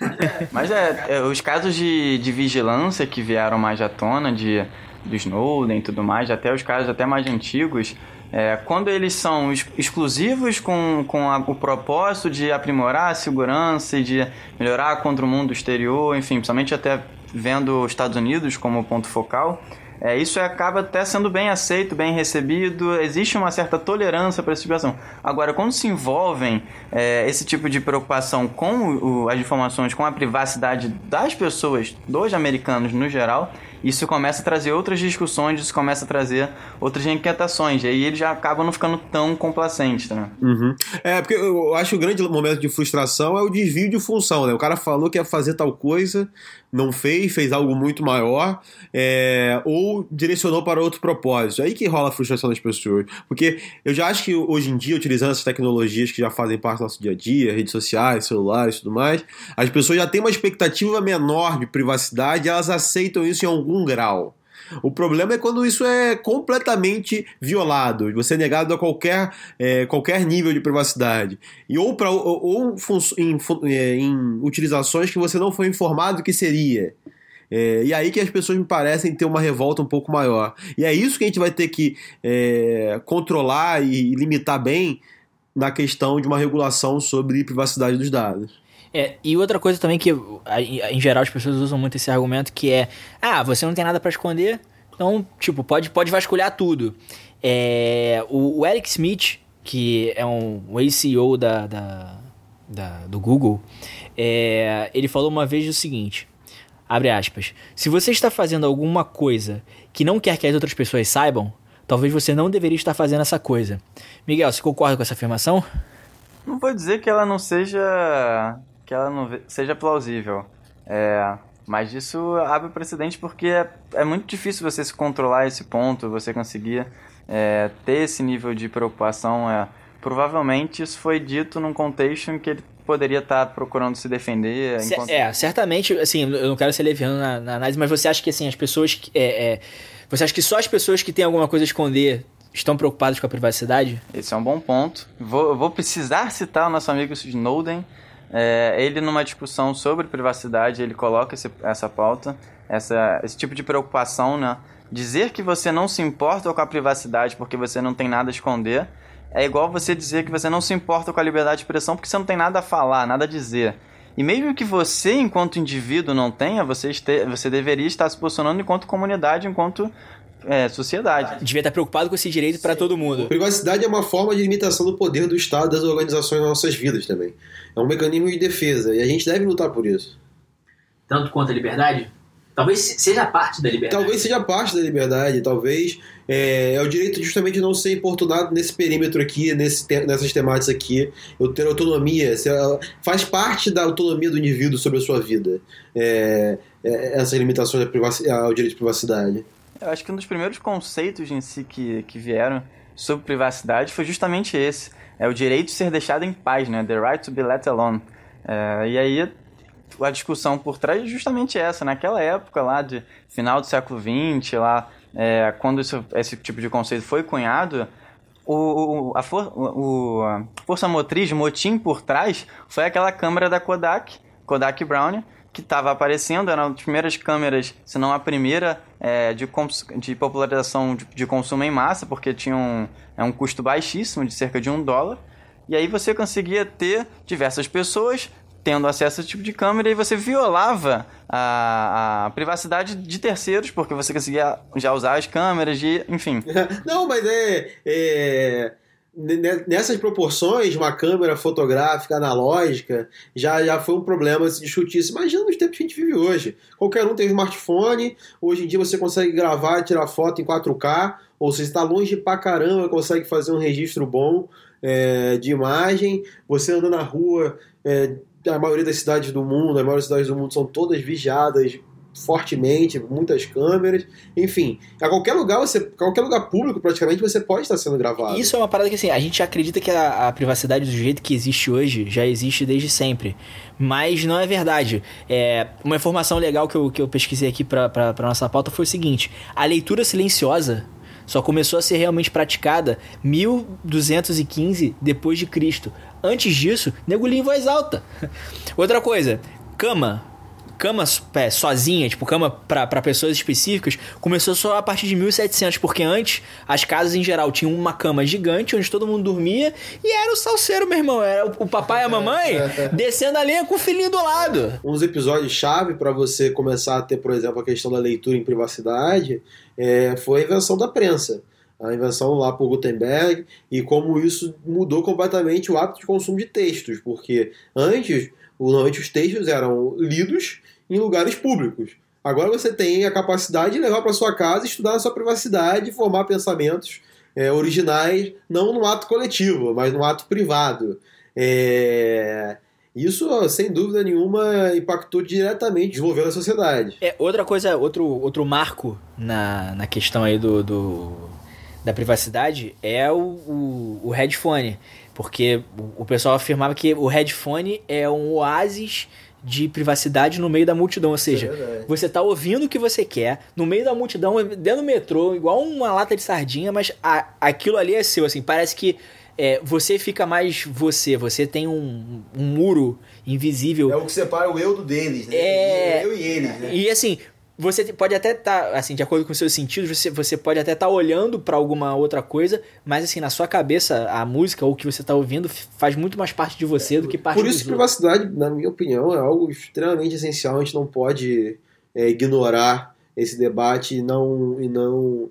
Mas é, é, os casos de, de vigilância que vieram mais à tona, de, do Snowden e tudo mais, até os casos até mais antigos, é, quando eles são exclusivos com, com a, o propósito de aprimorar a segurança e de melhorar contra o mundo exterior, enfim, principalmente até vendo os Estados Unidos como ponto focal, é, isso acaba até sendo bem aceito, bem recebido, existe uma certa tolerância para essa situação. Agora, quando se envolvem é, esse tipo de preocupação com o, as informações, com a privacidade das pessoas, dos americanos no geral, isso começa a trazer outras discussões, isso começa a trazer outras inquietações, e aí eles já acabam não ficando tão complacentes, né? Uhum. É, porque eu acho que o grande momento de frustração é o desvio de função, né? O cara falou que ia fazer tal coisa, não fez, fez algo muito maior, é, ou direcionou para outro propósito. Aí que rola a frustração das pessoas. Porque eu já acho que hoje em dia, utilizando essas tecnologias que já fazem parte do nosso dia a dia, redes sociais, celulares e tudo mais, as pessoas já têm uma expectativa menor de privacidade e elas aceitam isso em algum grau. O problema é quando isso é completamente violado, você é negado a qualquer, é, qualquer nível de privacidade. E ou, pra, ou, ou em, é, em, utilizações que você não foi informado que seria. É, e aí que as pessoas me parecem ter uma revolta um pouco maior. E é isso que a gente vai ter que é, controlar e limitar bem na questão de uma regulação sobre privacidade dos dados. É, e outra coisa também que, em geral, as pessoas usam muito esse argumento que é: ah, você não tem nada para esconder, então, tipo, pode, pode vasculhar tudo. É, o, o, Eric Smith, que é um, um ex-CEO da, da, da, do Google, é, ele falou uma vez o seguinte: abre aspas, se você está fazendo alguma coisa que não quer que as outras pessoas saibam, talvez você não deveria estar fazendo essa coisa. Miguel, você concorda com essa afirmação? Não vou dizer que ela não seja que ela não seja plausível. É, mas isso abre precedente porque é, é, muito difícil você se controlar esse ponto, você conseguir é, ter esse nível de preocupação. É, provavelmente isso foi dito num contexto em que ele poderia estar procurando se defender. Enquanto... É, certamente, assim, eu não quero ser leviano na, na análise, mas você acha que assim, as pessoas. Que, é, é, você acha que só as pessoas que têm alguma coisa a esconder estão preocupadas com a privacidade? Esse é um bom ponto. Vou, vou precisar citar o nosso amigo Snowden é, ele, numa discussão sobre privacidade, ele coloca esse, essa pauta, essa, esse tipo de preocupação, né? Dizer que você não se importa com a privacidade porque você não tem nada a esconder é igual você dizer que você não se importa com a liberdade de expressão porque você não tem nada a falar, nada a dizer. E mesmo que você, enquanto indivíduo, não tenha, você, este, você deveria estar se posicionando enquanto comunidade, enquanto é, sociedade. Devia estar preocupado com esse direito para todo mundo. Privacidade é uma forma de limitação do poder do Estado das organizações nas nossas vidas também. É um mecanismo de defesa e a gente deve lutar por isso. Tanto quanto a liberdade? Talvez seja parte da liberdade. Talvez seja parte da liberdade, talvez é, é o direito justamente de não ser importunado nesse perímetro aqui, nesse, nessas temáticas aqui, eu ter autonomia, faz parte da autonomia do indivíduo sobre a sua vida, é, é, essas limitações ao direito de privacidade. Eu acho que um dos primeiros conceitos em si que, que vieram sobre privacidade foi justamente esse. É o direito de ser deixado em paz, né? The right to be let alone. É, e aí a discussão por trás é justamente essa. Naquela época lá de final do século XX, lá, é, quando esse tipo de conceito foi cunhado, o, a, for, o, a força motriz, motim por trás, foi aquela câmera da Kodak, Kodak Brownie, que estava aparecendo, era uma das primeiras câmeras, se não a primeira, é, de, de popularização de, de, consumo em massa, porque tinha um, é um custo baixíssimo, de cerca de um dólar. E aí você conseguia ter diversas pessoas tendo acesso a esse tipo de câmera e você violava a, a privacidade de terceiros, porque você conseguia já usar as câmeras, de, enfim. Não, mas é, é nessas proporções, uma câmera fotográfica analógica já, já foi um problema se discutir. Imagina nos tempos que a gente vive hoje. Qualquer um tem um smartphone, hoje em dia você consegue gravar, tirar foto em 4K, ou se está longe pra caramba, consegue fazer um registro bom é, de imagem. Você anda na rua, é, a maioria das cidades do mundo, a maioria das cidades do mundo são todas vigiadas fortemente, muitas câmeras, enfim, a qualquer lugar você, qualquer lugar público praticamente você pode estar sendo gravado. Isso é uma parada que assim, a gente acredita que a, a privacidade do jeito que existe hoje já existe desde sempre. Mas não é verdade. É, uma informação legal que eu, que eu pesquisei aqui pra nossa pauta foi o seguinte: a leitura silenciosa só começou a ser realmente praticada 1215 depois de Cristo. Antes disso, nego em voz alta. Outra coisa, cama. Cama é, sozinha, tipo cama para pessoas específicas, começou só a partir de 1700, porque antes as casas em geral tinham uma cama gigante onde todo mundo dormia e era o salseiro, meu irmão. Era o papai e a mamãe descendo a linha com o filhinho do lado. Um dos episódios chave para você começar a ter, por exemplo, a questão da leitura em privacidade é, foi a invenção da prensa. A invenção lá por Gutenberg e como isso mudou completamente o hábito de consumo de textos, porque antes, normalmente os textos eram lidos em lugares públicos. Agora você tem a capacidade de levar para sua casa, estudar na sua privacidade, formar pensamentos é, originais, não no ato coletivo, mas no ato privado. É... Isso, sem dúvida nenhuma, impactou diretamente desenvolvendo a sociedade. É, outra coisa, outro, outro marco na, na questão aí do, do da privacidade é o, o, o headphone. Porque o, o pessoal afirmava que o headphone é um oásis de privacidade no meio da multidão. Ou seja, É você tá ouvindo o que você quer, no meio da multidão, dentro do metrô, igual uma lata de sardinha, mas a- aquilo ali é seu, assim, parece que é, você fica mais você, você tem um, um muro invisível. É o que separa o eu do deles, né? É. Eu e eles, né? E assim, você pode até estar, assim, de acordo com os seus sentidos, você, você pode até estar olhando pra alguma outra coisa, mas assim, na sua cabeça, a música ou o que você tá ouvindo faz muito mais parte de você do que parte Por isso, privacidade, na minha opinião, é algo extremamente essencial. A gente não pode é, ignorar esse debate e não, e não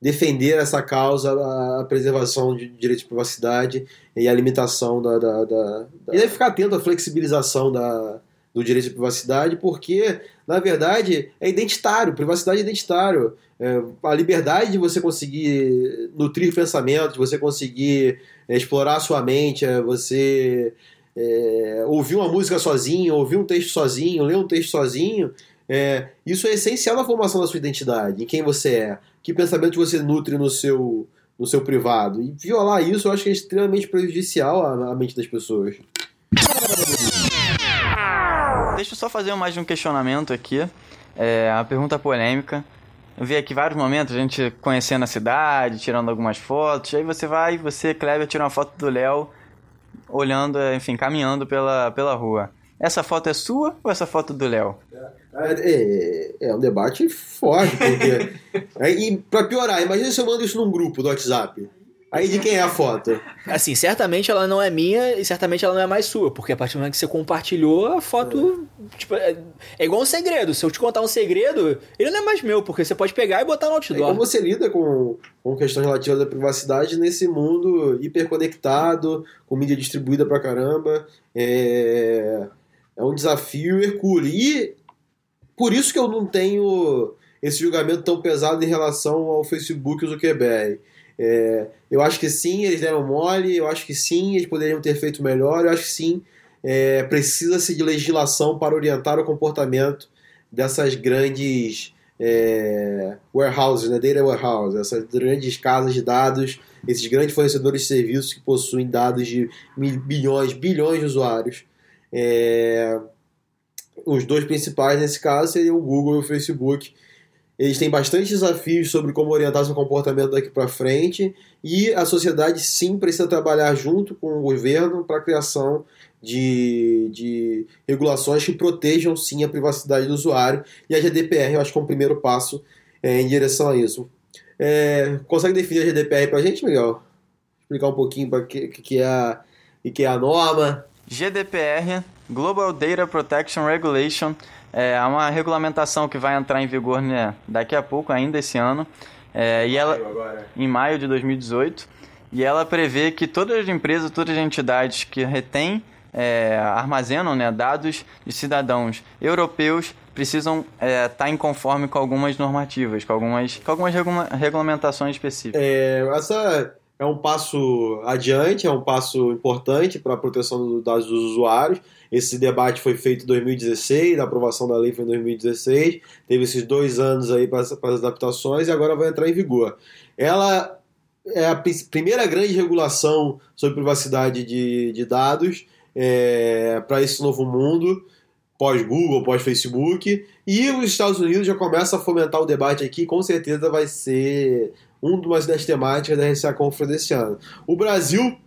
defender essa causa, a, preservação de direitos de privacidade e a limitação da. da, da, da... E deve ficar atento à flexibilização da, do direito de privacidade, porque, na verdade, é identitário, privacidade é identitário. É, a liberdade de você conseguir nutrir pensamento, de você conseguir é, explorar a sua mente, é, você é, ouvir uma música sozinho, ouvir um texto sozinho, ler um texto sozinho, é, isso é essencial na formação da sua identidade, em quem você é, que pensamento você nutre no seu, no seu privado. E violar isso eu acho que é extremamente prejudicial à, à mente das pessoas. Deixa eu só fazer mais um questionamento aqui. É uma pergunta polêmica. Eu vi aqui vários momentos, a gente conhecendo a cidade, tirando algumas fotos. Aí você vai, você, Kleber, tira uma foto do Léo, olhando, enfim, caminhando pela, pela rua. Essa foto é sua ou essa foto do Léo? É, é um debate forte, porque. Aí, e pra piorar, imagina se eu mando isso num grupo do WhatsApp. Aí de quem é a foto? Assim, certamente ela não é minha e certamente ela não é mais sua, porque a partir do momento que você compartilhou, a foto. Tipo, é, é igual um segredo. Se eu te contar um segredo, ele não é mais meu, porque você pode pegar e botar no Aí outdoor. como você lida com, com questões relativas à privacidade nesse mundo hiperconectado, com mídia distribuída pra caramba. É, é um desafio hercúleo. E por isso que eu não tenho esse julgamento tão pesado em relação ao Facebook e o Zuckerberg. É, eu acho que sim, eles deram mole, eu acho que sim, eles poderiam ter feito melhor, eu acho que sim, é, precisa-se de legislação para orientar o comportamento dessas grandes é, warehouses, né, data warehouse, essas grandes casas de dados, esses grandes fornecedores de serviços que possuem dados de bilhões, bilhões de usuários. É, os dois principais nesse caso seriam o Google e o Facebook. Eles têm bastante desafios sobre como orientar seu comportamento daqui para frente e a sociedade sim precisa trabalhar junto com o governo para a criação de, de regulações que protejam sim a privacidade do usuário e a GDPR eu acho que é um primeiro passo é, em direção a isso. É, consegue definir a GDPR para a gente, Miguel? Explicar um pouquinho para que, que, é que é a norma? GDPR, Global Data Protection Regulation, é uma regulamentação que vai entrar em vigor né, daqui a pouco, ainda esse ano, é, e ela, em maio de 2018, e ela prevê que todas as empresas, todas as entidades que retêm, é, armazenam né, dados de cidadãos europeus precisam estar em conforme com algumas normativas, com algumas, com algumas regula- regulamentações específicas. É, essa é um passo adiante, é um passo importante para a proteção dos dados dos usuários. Esse debate foi feito em 2016, a aprovação da lei foi em 2016, teve esses dois anos aí para as adaptações e agora vai entrar em vigor. Ela é a primeira grande regulação sobre privacidade de, de dados é, para esse novo mundo pós-Google, pós-Facebook, e os Estados Unidos já começa a fomentar o debate aqui, com certeza vai ser uma das temáticas da RCA Conference desse ano. O Brasil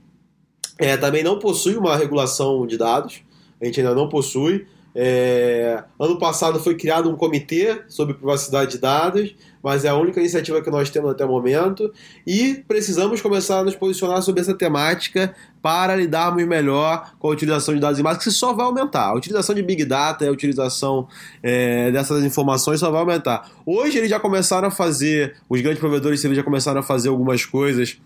é, também não possui uma regulação de dados, a gente ainda não possui, é, ano passado foi criado um comitê sobre privacidade de dados, mas é a única iniciativa que nós temos até o momento e precisamos começar a nos posicionar sobre essa temática para lidarmos melhor com a utilização de dados em massa, que só vai aumentar. A utilização de Big Data, a utilização é, dessas informações só vai aumentar. Hoje eles já começaram a fazer, os grandes provedores já começaram a fazer algumas coisas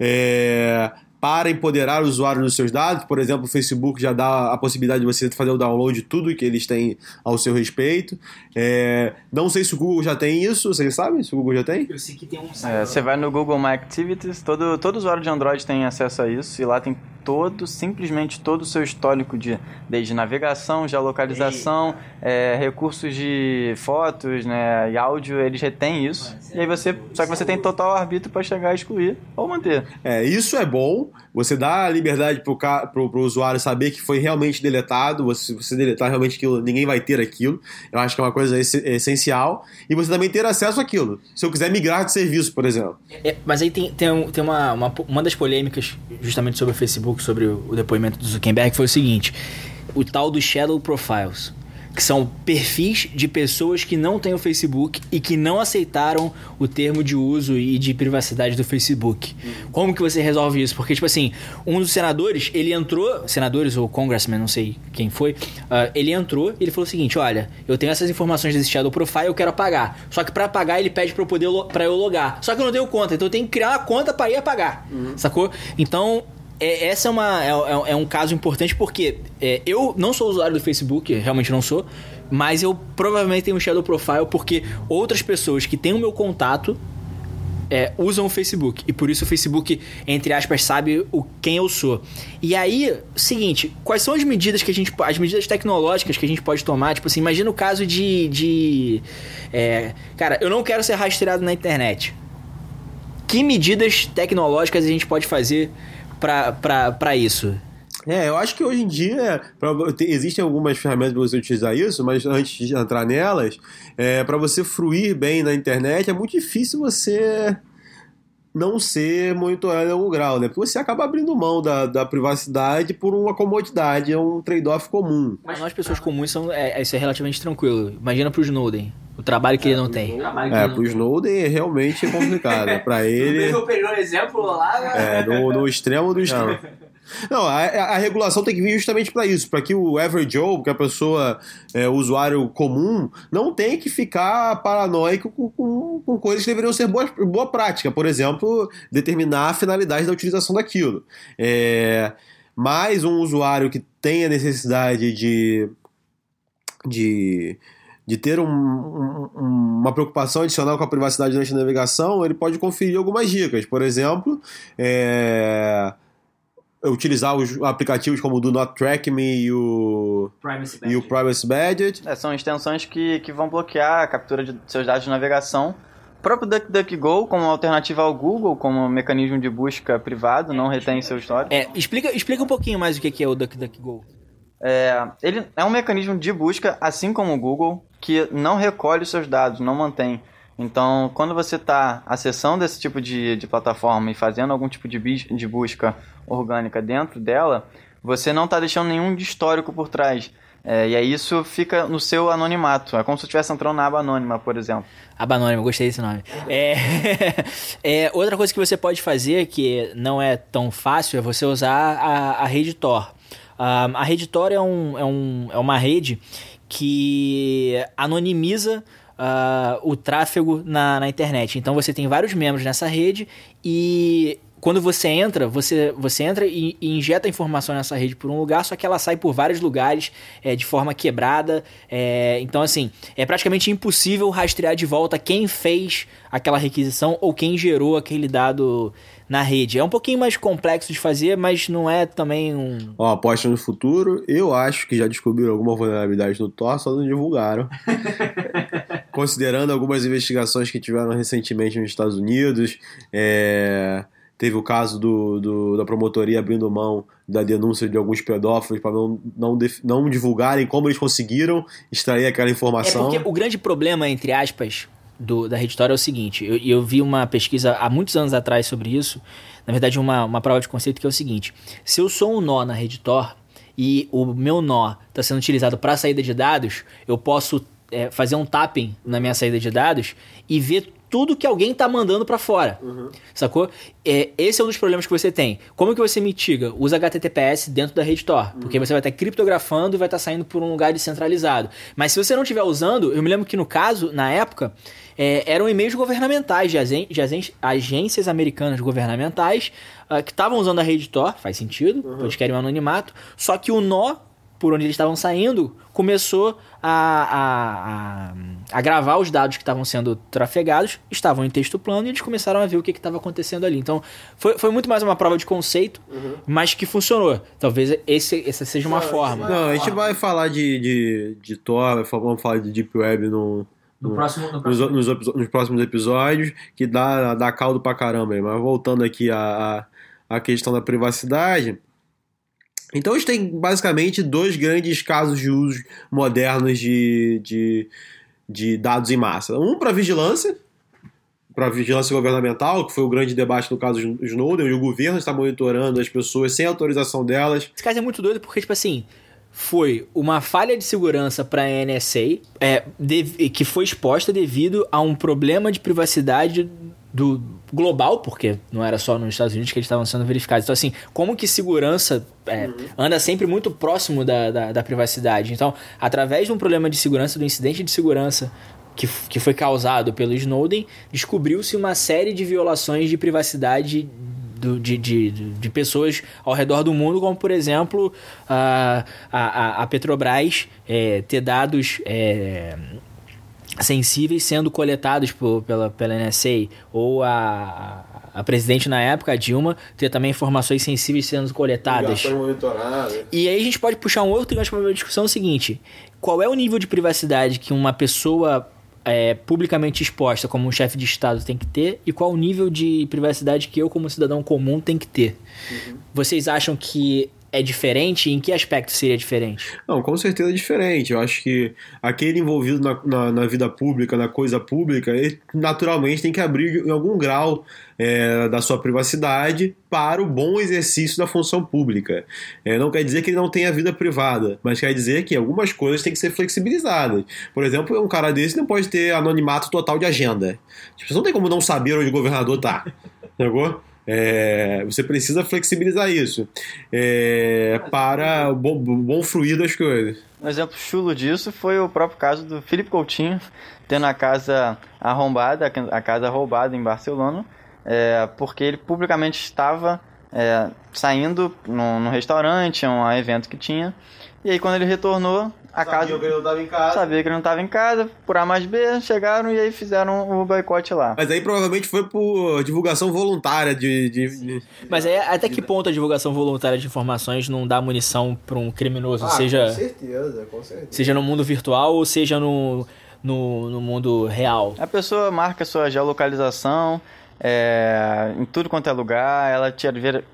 é, para empoderar o usuário dos seus dados. Por exemplo, o Facebook já dá a possibilidade de você fazer o download de tudo que eles têm ao seu respeito. É, não sei se o Google já tem isso, vocês sabem se o Google já tem? Eu sei que tem um é, Você vai no Google My Activities, todo, todo usuário de Android tem acesso a isso, e lá tem todo, simplesmente todo o seu histórico de desde navegação, geolocalização, é, recursos de fotos, né, e áudio, eles retêm isso. E aí você, só que você tem total arbítrio para chegar a excluir ou manter. É, isso é bom. Você dá a liberdade pro, pro, pro usuário saber que foi realmente deletado. Você, você deletar realmente aquilo, ninguém vai ter aquilo. Eu acho que é uma coisa essencial. E você também ter acesso àquilo. Se eu quiser migrar de serviço, por exemplo. É, mas aí tem, tem, tem uma, uma, uma das polêmicas justamente sobre o Facebook sobre o depoimento do Zuckerberg foi o seguinte: o tal dos Shadow Profiles. Que são perfis de pessoas que não têm o Facebook e que não aceitaram o termo de uso e de privacidade do Facebook. Uhum. Como que você resolve isso? Porque, tipo assim, um dos senadores, ele entrou, senadores ou congressman, não sei quem foi, uh, ele entrou e ele falou o seguinte: olha, eu tenho essas informações desse Shadow Profile, eu quero apagar. Só que para apagar, ele pede para eu poder para eu logar. Só que eu não tenho conta, então eu tenho que criar uma conta para ir apagar. Uhum. Sacou? Então, é, essa é, uma, é, é, é, um caso importante porque é, eu não sou usuário do Facebook, realmente não sou, mas eu provavelmente tenho um Shadow Profile porque outras pessoas que têm o meu contato é, usam o Facebook. E por isso o Facebook, entre aspas, sabe o quem eu sou. E aí, seguinte, quais são as medidas que a gente. As medidas tecnológicas que a gente pode tomar? Tipo assim, imagina o caso de. de é, cara, eu não quero ser rastreado na internet. Que medidas tecnológicas a gente pode fazer para isso? É, eu acho que hoje em dia pra, existem algumas ferramentas para você utilizar isso, mas antes de entrar nelas, é, para você fruir bem na internet é muito difícil você não ser monitorado em algum grau, né? Porque você acaba abrindo mão da, da privacidade por uma comodidade, é um trade-off comum. Mas nós, pessoas comuns, são, é, isso é relativamente tranquilo. Imagina pro Snowden. O trabalho que é, ele não tem. É, pro Snowden é realmente complicado. para ele. Eu peguei um exemplo lá. Né? É, no, no extremo do extremo. Não, a, a, regulação tem que vir justamente para isso, para que o average Joe, que é a pessoa, é, o usuário comum, não tenha que ficar paranoico com, com, com, coisas que deveriam ser boa, boa prática. Por exemplo, determinar a finalidade da utilização daquilo. É, mais um usuário que tenha necessidade de, de de ter um, um, uma preocupação adicional com a privacidade durante a navegação, ele pode conferir algumas dicas. Por exemplo, é, utilizar os aplicativos como o Do Not Track Me e o Privacy Badget. E o Privacy Badget. É, são extensões que, que vão bloquear a captura de seus dados de navegação. O próprio DuckDuckGo, como alternativa ao Google, como mecanismo de busca privado, não retém seu histórico. É, explica, explica um pouquinho mais o que é o DuckDuckGo. É, ele é um mecanismo de busca, assim como o Google, que não recolhe os seus dados, não mantém. Então, quando você está acessando esse tipo de, de plataforma e fazendo algum tipo de, de busca orgânica dentro dela, você não está deixando nenhum histórico por trás. É, e aí isso fica no seu anonimato. É como se você estivesse entrando na aba anônima, por exemplo. Aba anônima, gostei desse nome. É, é, outra coisa que você pode fazer, que não é tão fácil, é você usar a, a rede Tor. Uh, a rede Tor é, um, é, um, é uma rede que anonimiza uh, o tráfego na, na internet. Então você tem vários membros nessa rede e quando você entra, você, você entra e, e injeta informação nessa rede por um lugar, só que ela sai por vários lugares é, de forma quebrada. É, então, assim, é praticamente impossível rastrear de volta quem fez aquela requisição ou quem gerou aquele dado na rede. É um pouquinho mais complexo de fazer, mas não é também um. Ó, aposta no futuro. Eu acho que já descobriram alguma vulnerabilidade no Tor, só não divulgaram. Considerando algumas investigações que tiveram recentemente nos Estados Unidos, é, teve o caso do, do, da promotoria abrindo mão da denúncia de alguns pedófilos para não, não, não divulgarem como eles conseguiram extrair aquela informação. É porque o grande problema, entre aspas, do, da Redditor é o seguinte: eu, eu vi uma pesquisa há muitos anos atrás sobre isso, na verdade, uma, uma prova de conceito que é o seguinte: se eu sou um nó na Redditor e o meu nó está sendo utilizado para saída de dados, eu posso é, fazer um tapping na minha saída de dados e ver tudo que alguém tá mandando para fora. Uhum. Sacou? É, esse é um dos problemas que você tem. Como que você mitiga? Usa HTTPS dentro da rede Tor. Uhum. Porque você vai estar tá criptografando e vai estar tá saindo por um lugar descentralizado. Mas se você não estiver usando, eu me lembro que no caso, na época, é, eram e-mails governamentais de, agen de agen agências americanas governamentais uh, que estavam usando a rede Tor, faz sentido, uhum. eles querem um anonimato, só que o nó por onde eles estavam saindo, começou a, a, a, a gravar os dados que estavam sendo trafegados, estavam em texto plano e eles começaram a ver o que estava acontecendo ali. Então, foi, foi muito mais uma prova de conceito, uhum. mas que funcionou. Talvez esse, essa seja uma não, forma. Não, a gente vai falar de, de, de Tor, vamos falar de Deep Web no, no, próximo, no próximo. Nos, nos, nos, próximos episódios, que dá, dá caldo pra caramba. Mas voltando aqui à, à questão da privacidade, então a gente tem basicamente dois grandes casos de uso modernos de, de, de dados em massa. Um para vigilância, para vigilância governamental, que foi o grande debate no caso Snowden, onde o governo está monitorando as pessoas sem autorização delas. Esse caso é muito doido porque, tipo assim, foi uma falha de segurança para a NSA é, de, que foi exposta devido a um problema de privacidade do global, porque não era só nos Estados Unidos que eles estavam sendo verificados. Então, assim, como que segurança é, uhum. anda sempre muito próximo da, da, da, privacidade? Então, através de um problema de segurança, do incidente de segurança que, que foi causado pelo Snowden, descobriu-se uma série de violações de privacidade de, de, de, pessoas ao redor do mundo, como por exemplo a, a, a Petrobras é, ter dados. É, sensíveis sendo coletados por, pela, pela NSA, ou a, a presidente na época, a Dilma, ter também informações sensíveis sendo coletadas. E aí a gente pode puxar um outro gancho para uma discussão é o seguinte: qual é o nível de privacidade que uma pessoa é, publicamente exposta como um chefe de Estado tem que ter e qual o nível de privacidade que eu, como cidadão comum, tem que ter? Uhum. Vocês acham que é diferente? Em que aspecto seria diferente? Não, com certeza é diferente. Eu acho que aquele envolvido na, na, na vida pública, na coisa pública, ele naturalmente tem que abrir em algum grau é, da sua privacidade para o bom exercício da função pública. É, não quer dizer que ele não tenha vida privada, mas quer dizer que algumas coisas têm que ser flexibilizadas. Por exemplo, um cara desse não pode ter anonimato total de agenda. Tipo, não tem como não saber onde o governador está. Entendeu? É, você precisa flexibilizar isso é, para o bom, bom fluir das coisas. Um exemplo chulo disso foi o próprio caso do Felipe Coutinho tendo a casa arrombada, a casa roubada em Barcelona, é, porque ele publicamente estava é, saindo num, restaurante, um evento que tinha, e aí quando ele retornou, a Sabia casa. que ele não estava em casa. Sabia que ele não estava em casa, por A mais B, chegaram e aí fizeram o boicote lá. Mas aí provavelmente foi por divulgação voluntária de. de, de... Mas aí até que ponto a divulgação voluntária de informações não dá munição para um criminoso? Ah, seja, com certeza, com certeza. Seja no mundo virtual ou seja no, no, no mundo real. A pessoa marca sua geolocalização. É, em tudo quanto é lugar, ela te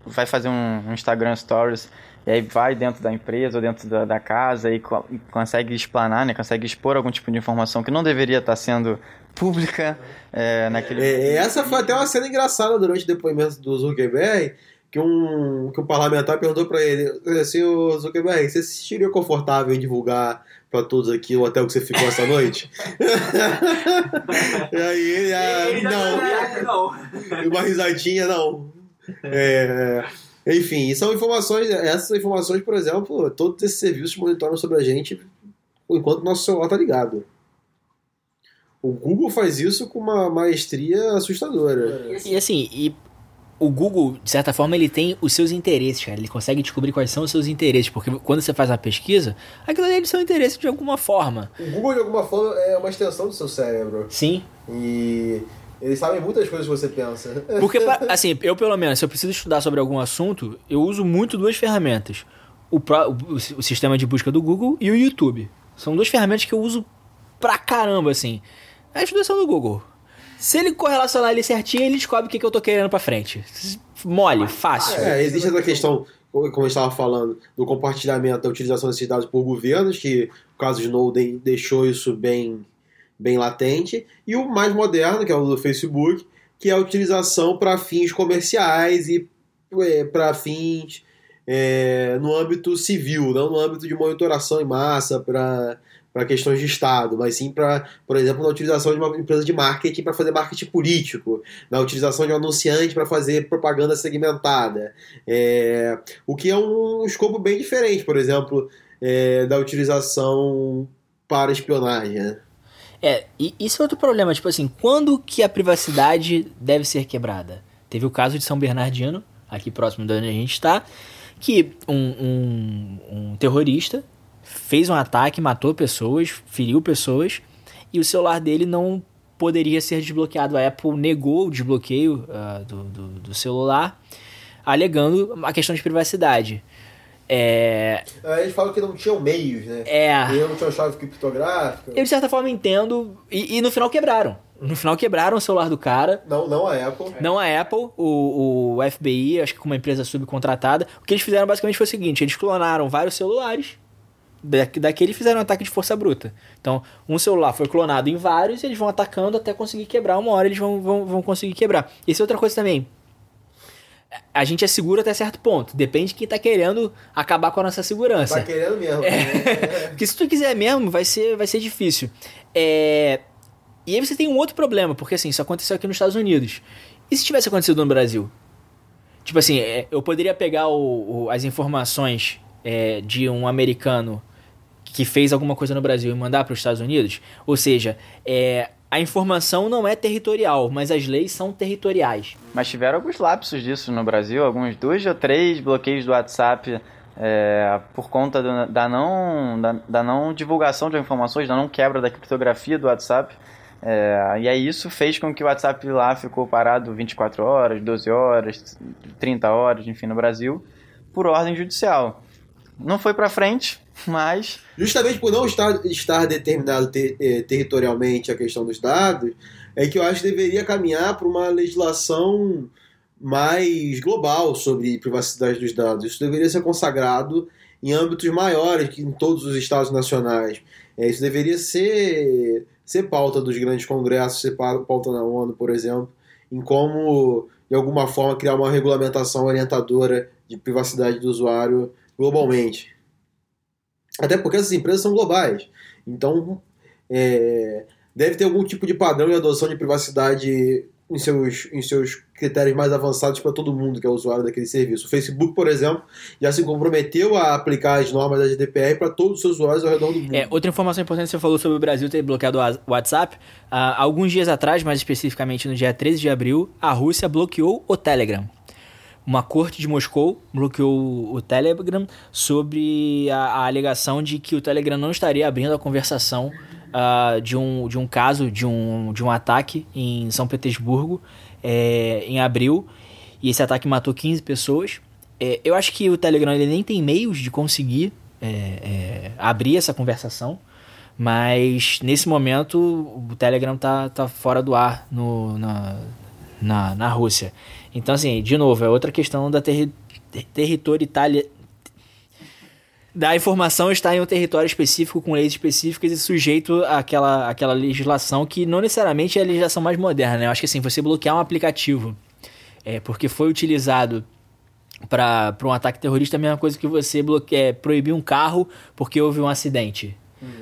vai fazer um Instagram Stories e aí vai dentro da empresa ou dentro da, da casa e, co e, consegue explanar, né? Consegue expor algum tipo de informação que não deveria estar sendo pública é, naquele... É, essa foi até uma cena engraçada durante o depoimento do Zuckerberg, que um, que um parlamentar perguntou para ele, assim, o Zuckerberg, você se sentiria confortável em divulgar para todos aqui o hotel que você ficou essa noite? e aí ele, ah, não. não. Uma risadinha, não. É, enfim, são informações, essas informações, por exemplo, todos esses serviços monitoram sobre a gente enquanto nosso celular está ligado. O Google faz isso com uma maestria assustadora. E assim, e o Google, de certa forma, ele tem os seus interesses, cara. Ele consegue descobrir quais são os seus interesses. Porque quando você faz uma pesquisa, aquilo ali é seu interesse de alguma forma. O Google, de alguma forma, é uma extensão do seu cérebro. Sim. E eles sabem muitas coisas que você pensa. Porque, assim, eu pelo menos, se eu preciso estudar sobre algum assunto, eu uso muito duas ferramentas. O, pro, o, o sistema de busca do Google e o YouTube. São duas ferramentas que eu uso pra caramba, assim. As duas são do Google. Se ele correlacionar ali certinho, ele descobre o que, que eu tô querendo pra frente. Mole, fácil. É, existe essa questão, como eu estava falando, do compartilhamento da utilização desses dados por governos, que o caso Snowden deixou isso bem, bem latente, e o mais moderno, que é o do Facebook, que é a utilização para fins comerciais e é, para fins é, no âmbito civil, não no âmbito de monitoração em massa, para para questões de Estado, mas sim para, por exemplo, na utilização de uma empresa de marketing para fazer marketing político, na utilização de um anunciante para fazer propaganda segmentada. É, o que é um escopo bem diferente, por exemplo, é, da utilização para espionagem. Né? É, e isso é outro problema, tipo assim, quando que a privacidade deve ser quebrada? Teve o caso de São Bernardino, aqui próximo de onde a gente está, que um, um, um terrorista fez um ataque, matou pessoas, feriu pessoas, e o celular dele não poderia ser desbloqueado. A Apple negou o desbloqueio uh, do, do, do, celular, alegando a questão de privacidade. É... Eles falam que não tinham meios, né? É. Eles não tinham chave criptográfica. Eu, de certa forma, entendo. E, e, no final quebraram. No final quebraram o celular do cara. Não, não a Apple. Não a Apple, o, o FBI, acho que com uma empresa subcontratada. O que eles fizeram basicamente foi o seguinte: eles clonaram vários celulares daquele fizeram um ataque de força bruta. Então, um celular foi clonado em vários e eles vão atacando até conseguir quebrar. Uma hora eles vão, vão, vão conseguir quebrar. Isso é outra coisa também. A gente é seguro até certo ponto. Depende de quem tá querendo acabar com a nossa segurança. Tá querendo mesmo. É. Né? Porque se tu quiser mesmo, vai ser, vai ser difícil. É... E aí você tem um outro problema, porque assim, isso aconteceu aqui nos Estados Unidos. E se tivesse acontecido no Brasil? Tipo assim, é, eu poderia pegar o, o, as informações é, de um americano que fez alguma coisa no Brasil e mandar para os Estados Unidos. Ou seja, é, a informação não é territorial, mas as leis são territoriais. Mas tiveram alguns lapsos disso no Brasil, alguns dois ou três bloqueios do WhatsApp é, por conta do, da, não, da, da, não divulgação de informações, da não quebra da criptografia do WhatsApp. É, e aí isso fez com que o WhatsApp lá ficou parado 24 horas, 12 horas, 30 horas, enfim, no Brasil, por ordem judicial. Não foi para frente, mas. Justamente por não estar, estar determinado ter, eh, territorialmente a questão dos dados, é que eu acho que deveria caminhar para uma legislação mais global sobre privacidade dos dados. Isso deveria ser consagrado em âmbitos maiores que em todos os estados nacionais. É, isso deveria ser, ser pauta dos grandes congressos, ser pauta na ONU, por exemplo, em como, de alguma forma, criar uma regulamentação orientadora de privacidade do usuário globalmente. Até porque essas empresas são globais. Então, é, deve ter algum tipo de padrão de adoção de privacidade em seus, em seus critérios mais avançados para todo mundo que é usuário daquele serviço. O Facebook, por exemplo, já se comprometeu a aplicar as normas da GDPR para todos os seus usuários ao redor do mundo. É, outra informação importante que você falou sobre o Brasil ter bloqueado o WhatsApp. Uh, alguns dias atrás, mais especificamente no dia 13 de abril, a Rússia bloqueou o Telegram uma corte de Moscou bloqueou o Telegram sobre a, a alegação de que o Telegram não estaria abrindo a conversação uh, de, um, de um caso de um, de um ataque em São Petersburgo é, em abril. E esse ataque matou 15 pessoas. É, eu acho que o Telegram ele nem tem meios de conseguir é, abrir essa conversação. Mas nesse momento o Telegram tá, tá fora do ar no, na, na, na Rússia. Então, assim, de novo, é outra questão da terri território Itália. Da informação estar em um território específico, com leis específicas e sujeito àquela, àquela legislação que não necessariamente é a legislação mais moderna. Né? Eu acho que assim, você bloquear um aplicativo é, porque foi utilizado para um ataque terrorista é a mesma coisa que você bloquear, proibir um carro porque houve um acidente.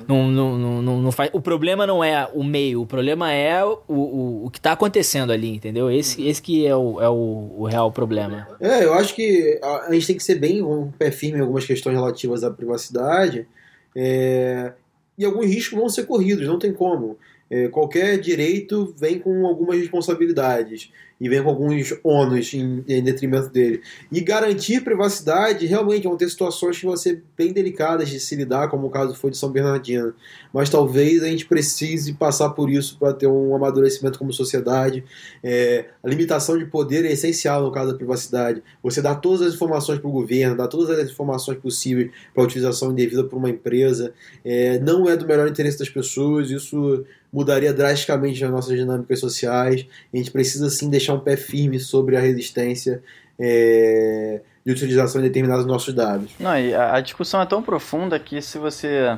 Não, não, não, não, faz, o problema não é o meio, o problema é o, o, o que está acontecendo ali, entendeu? Esse, esse que é, o, é o, o real problema. É, eu acho que a, a gente tem que ser bem um pé firme em algumas questões relativas à privacidade. É, e alguns riscos vão ser corridos, não tem como. É, qualquer direito vem com algumas responsabilidades e vem com alguns ônus em, em, detrimento dele. E garantir privacidade realmente vão ter situações que vão ser bem delicadas de se lidar, como o caso foi de São Bernardino. Mas talvez a gente precise passar por isso para ter um amadurecimento como sociedade. É, a limitação de poder é essencial no caso da privacidade. Você dá todas as informações para o governo, dá todas as informações possíveis para utilização indevida por uma empresa. É, não é do melhor interesse das pessoas, isso mudaria drasticamente as nossas dinâmicas sociais. A gente precisa sim deixar um pé firme sobre a resistência é, de utilização de determinados nossos dados. Não, a, a discussão é tão profunda que se você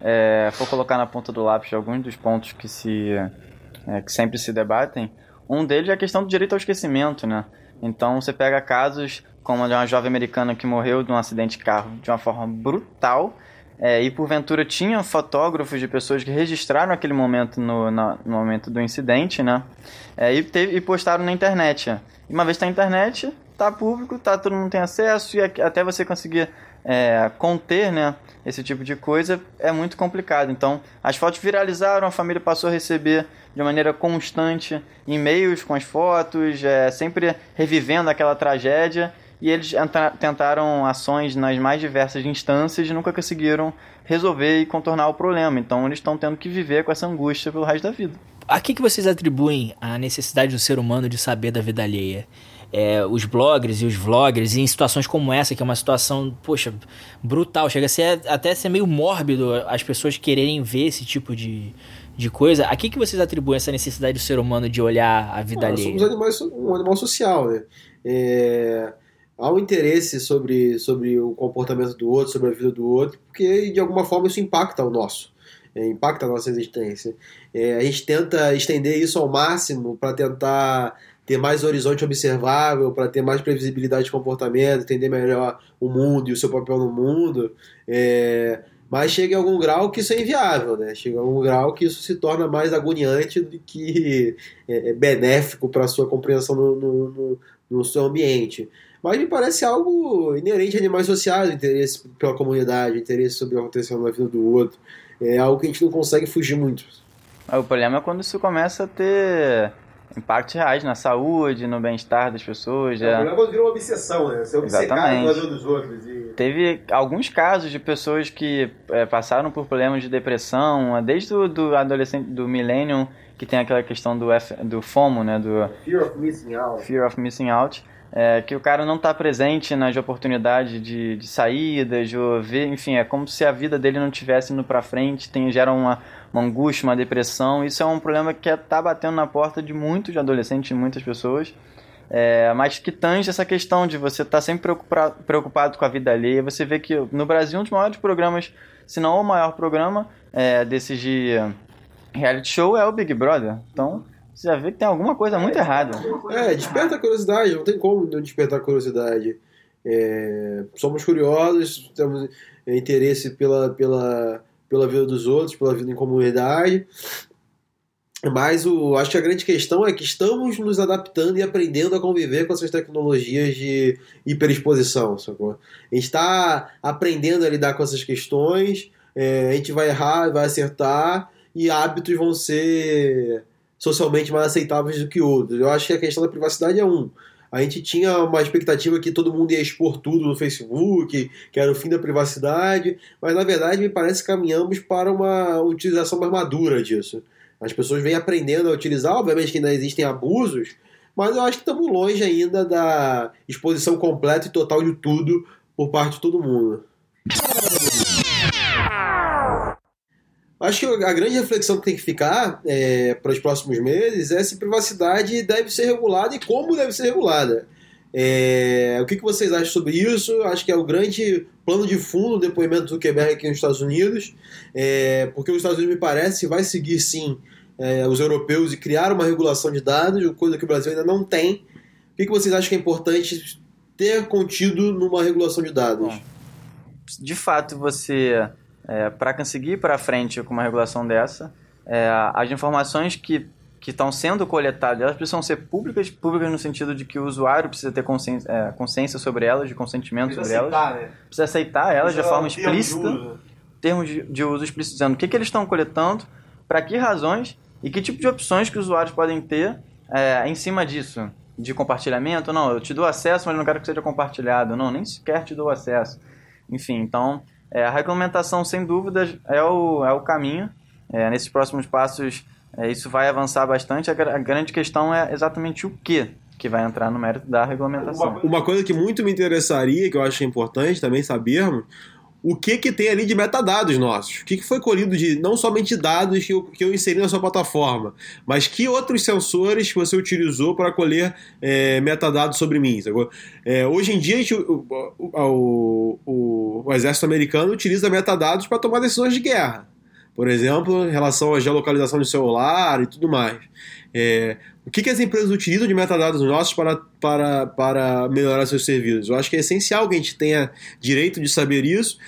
é, for colocar na ponta do lápis alguns dos pontos que se é, que sempre se debatem, um deles é a questão do direito ao esquecimento, né? Então você pega casos como de uma jovem americana que morreu de um acidente de carro de uma forma brutal é, e porventura tinha fotógrafos de pessoas que registraram aquele momento no, na, no momento do incidente, né? É, e, teve, e postaram na internet. E uma vez está na internet, tá público, tá, todo mundo tem acesso, e até você conseguir é, conter né, esse tipo de coisa é muito complicado. Então, as fotos viralizaram, a família passou a receber de maneira constante e-mails com as fotos, é, sempre revivendo aquela tragédia e eles tentaram ações nas mais diversas instâncias e nunca conseguiram resolver e contornar o problema. Então eles estão tendo que viver com essa angústia pelo resto da vida. A que, que vocês atribuem a necessidade do ser humano de saber da vida alheia? É, os bloggers e os vloggers em situações como essa, que é uma situação, poxa, brutal. Chega a ser até ser meio mórbido as pessoas quererem ver esse tipo de, de coisa. A que, que vocês atribuem essa necessidade do ser humano de olhar a vida ah, alheia? Somos animais, um animal social, né? É, há um interesse sobre, sobre o comportamento do outro, sobre a vida do outro, porque de alguma forma isso impacta o nosso, é, impacta a nossa existência. É, a gente tenta estender isso ao máximo para tentar ter mais horizonte observável, para ter mais previsibilidade de comportamento, entender melhor o mundo e o seu papel no mundo. É, mas chega em algum grau que isso é inviável, né? Chega em algum grau que isso se torna mais agoniante do que é, é benéfico para a sua compreensão no, no, no, no seu ambiente. Mas me parece algo inerente a animais sociais, interesse pela comunidade, interesse sobre o que acontecendo na vida do outro. É algo que a gente não consegue fugir muito. O problema é quando isso começa a ter impactos reais na saúde, no bem-estar das pessoas. É, é... O problema é quando vira uma obsessão, né? Você é obcecado pela vida dos outros. E... Teve alguns casos de pessoas que é, passaram por problemas de depressão, desde o do adolescente do millennium, que tem aquela questão do, F, do FOMO, né? Do Fear of Missing Out. Fear of Missing Out é, que o cara não está presente nas oportunidades de, de saídas, de ver, enfim, é como se a vida dele não tivesse indo para frente, tem, gera uma, uma angústia, uma depressão. Isso é um problema que está batendo na porta de muitos adolescentes, de muitas pessoas. É, mas que tange essa questão de você estar tá sempre preocupado, preocupado com a vida alheia. Você vê que no Brasil, um dos maiores programas, se não o maior programa é, desses de reality show é o Big Brother. Então, você já vê que tem alguma coisa muito errada. É, desperta a curiosidade, não tem como não despertar a curiosidade. É, somos curiosos, temos interesse pela, pela, pela vida dos outros, pela vida em comunidade. Mas o, acho que a grande questão é que estamos nos adaptando e aprendendo a conviver com essas tecnologias de hiperexposição, sacou? A gente está aprendendo a lidar com essas questões, é, a gente vai errar, vai acertar, e hábitos vão ser socialmente mais aceitáveis do que outros. Eu acho que a questão da privacidade é um. A gente tinha uma expectativa que todo mundo ia expor tudo no Facebook, que era o fim da privacidade, mas na verdade me parece que caminhamos para uma utilização mais madura disso. As pessoas vêm aprendendo a utilizar, obviamente que ainda existem abusos, mas eu acho que estamos longe ainda da exposição completa e total de tudo por parte de todo mundo. Acho que a grande reflexão que tem que ficar é, para os próximos meses é se privacidade deve ser regulada e como deve ser regulada. É, o que, que vocês acham sobre isso? Acho que é o grande plano de fundo do depoimento do Zuckerberg aqui nos Estados Unidos, é, porque os Estados Unidos me parece vai seguir sim é, os europeus e criar uma regulação de dados, coisa que o Brasil ainda não tem. O que, que vocês acham que é importante ter contido numa regulação de dados? Bom, de fato, você é, para conseguir ir para frente com uma regulação dessa, é, as informações que que estão sendo coletadas, elas precisam ser públicas, públicas no sentido de que o usuário precisa ter consciência, é, consciência sobre elas, de consentimento precisa sobre aceitar, elas. Né? Precisa aceitar elas de forma explícita, termos de, de uso explícito, dizendo o que, que eles estão coletando, para que razões e que tipo de opções que os usuários podem ter é, em cima disso. De compartilhamento, não, eu te dou acesso, mas não quero que seja compartilhado. Não, nem sequer te dou acesso. Enfim, então, é, a regulamentação, sem dúvidas, é o, é o caminho. É, nesses próximos passos, é, isso vai avançar bastante. A, a, grande questão é exatamente o que que vai entrar no mérito da regulamentação. Uma, uma coisa que muito me interessaria, que eu acho importante também sabermos, o que que tem ali de metadados nossos. O que, que foi colhido de não somente dados que eu, que eu inseri na sua plataforma, mas que outros sensores você utilizou para colher é, metadados sobre mim. É, hoje em dia, gente, o, o, o, o, exército americano utiliza metadados para tomar decisões de guerra. Por exemplo, em relação à geolocalização de celular e tudo mais. É, o que, que as empresas utilizam de metadados nossos para, para, para melhorar seus serviços? Eu acho que é essencial que a gente tenha direito de saber isso,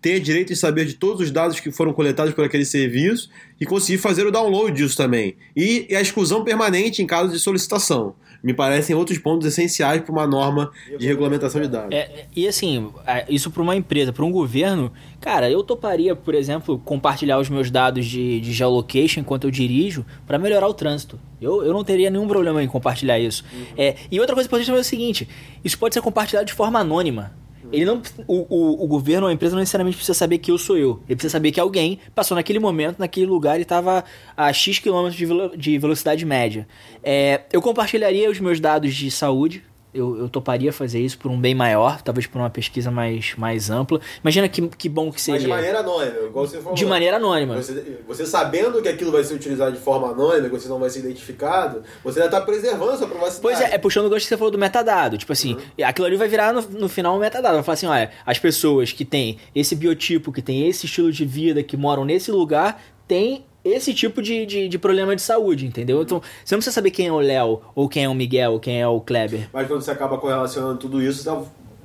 tenha direito de saber de todos os dados que foram coletados por aquele serviço e conseguir fazer o download disso também. E, e a exclusão permanente em caso de solicitação me parecem outros pontos essenciais para uma norma de regulamentação de dados. É, e assim, isso para uma empresa, para um governo, cara, eu toparia, por exemplo, compartilhar os meus dados de, de geolocation enquanto eu dirijo para melhorar o trânsito. Eu, eu não teria nenhum problema em compartilhar isso. Uhum. É, e outra coisa importante é o seguinte: isso pode ser compartilhado de forma anônima. Ele não, o, o, o, governo ou a empresa não necessariamente precisa saber que eu sou eu. Ele precisa saber que alguém passou naquele momento, naquele lugar e estava a X quilômetros de, velo, de velocidade média. É, eu compartilharia os meus dados de saúde eu, eu toparia fazer isso por um bem maior, talvez por uma pesquisa mais, mais ampla. Imagina que, que bom que seria. Mas de maneira anônima, igual você falou. De maneira anônima. Você, você sabendo que aquilo vai ser utilizado de forma anônima, que você não vai ser identificado, você ainda está preservando a sua privacidade. Pois é, é puxando o gancho que você falou do metadado. Tipo assim, uhum. aquilo ali vai virar no, no final um metadado. Vai falar assim, olha, as pessoas que têm esse biotipo, que têm esse estilo de vida, que moram nesse lugar, têm esse tipo de, de, de, problema de saúde, entendeu? Então, você não precisa saber quem é o Léo, ou quem é o Miguel, ou quem é o Kleber. Mas quando você acaba correlacionando tudo isso, você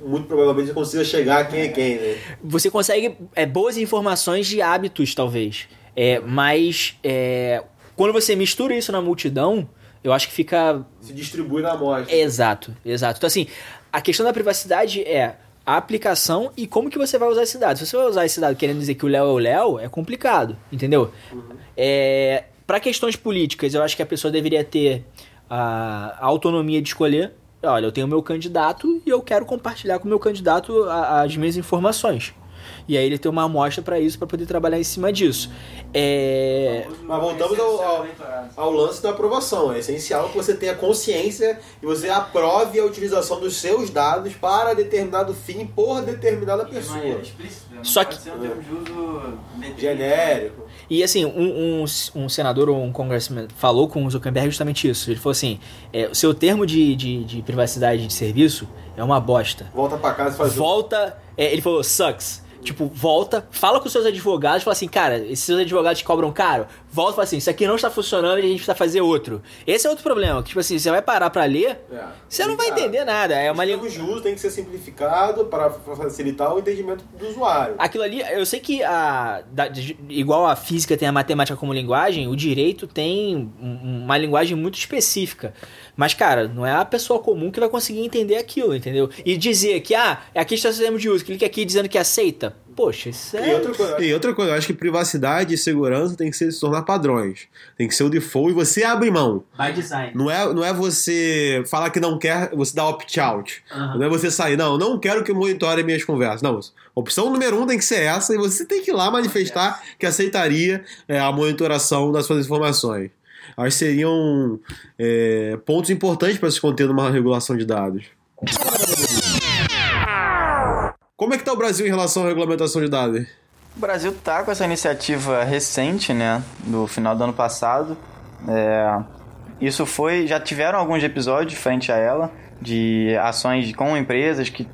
muito provavelmente você consiga chegar a quem é quem, né? Você consegue é, boas informações de hábitos, talvez. É, mas é, quando você mistura isso na multidão, eu acho que fica. Se distribui na amostra. Exato, exato. Então, assim, a questão da privacidade é a aplicação e como que você vai usar esse dado. Se você vai usar esse dado querendo dizer que o Léo é o Léo, é complicado, entendeu? Uhum. É, para questões políticas, eu acho que a pessoa deveria ter a, a autonomia de escolher. Olha, eu tenho meu candidato e eu quero compartilhar com o meu candidato as minhas informações. E aí ele tem uma amostra para isso, para poder trabalhar em cima disso. É... Mas voltamos ao, ao, ao, lance da aprovação. É essencial que você tenha consciência e você aprove a utilização dos seus dados para determinado fim por determinada pessoa. É Só que... Genérico. E assim, um, um, um, senador ou um congressman falou com o Zuckerberg justamente isso. Ele falou assim: é, o seu termo de, de, de privacidade de serviço é uma bosta. Volta para casa e faz Volta. É, ele falou, sucks. Tipo, volta, fala com seus advogados, fala assim, cara, esses seus advogados te cobram caro, volta e fala assim, isso aqui não está funcionando e a gente precisa fazer outro. Esse é outro problema, que tipo assim, você vai parar para ler, é, você não vai entender nada. É uma língua. O tem que ser simplificado para facilitar o entendimento do usuário. Aquilo ali, eu sei que a, da, igual a física tem a matemática como linguagem, o direito tem uma linguagem muito específica. Mas, cara, não é a pessoa comum que vai conseguir entender aquilo, entendeu? E dizer que, ah, aqui está o sistema de uso, clique aqui dizendo que aceita. Poxa, isso é. E outra, coisa, e outra coisa, eu acho que privacidade e segurança tem que ser, se tornar padrões. Tem que ser o default e você abre mão. By design. Não é, não é você falar que não quer, você dá opt-out. Uhum. Não é você sair, não, não quero que monitore minhas conversas. Não, opção número um tem que ser essa e você tem que ir lá manifestar que aceitaria é, a monitoração das suas informações acho que seriam é, pontos importantes para se conter numa regulação de dados. Como é que está o Brasil em relação à regulamentação de dados? O Brasil está com essa iniciativa recente, né, do final do ano passado. É, isso foi, já tiveram alguns episódios frente a ela de ações com empresas que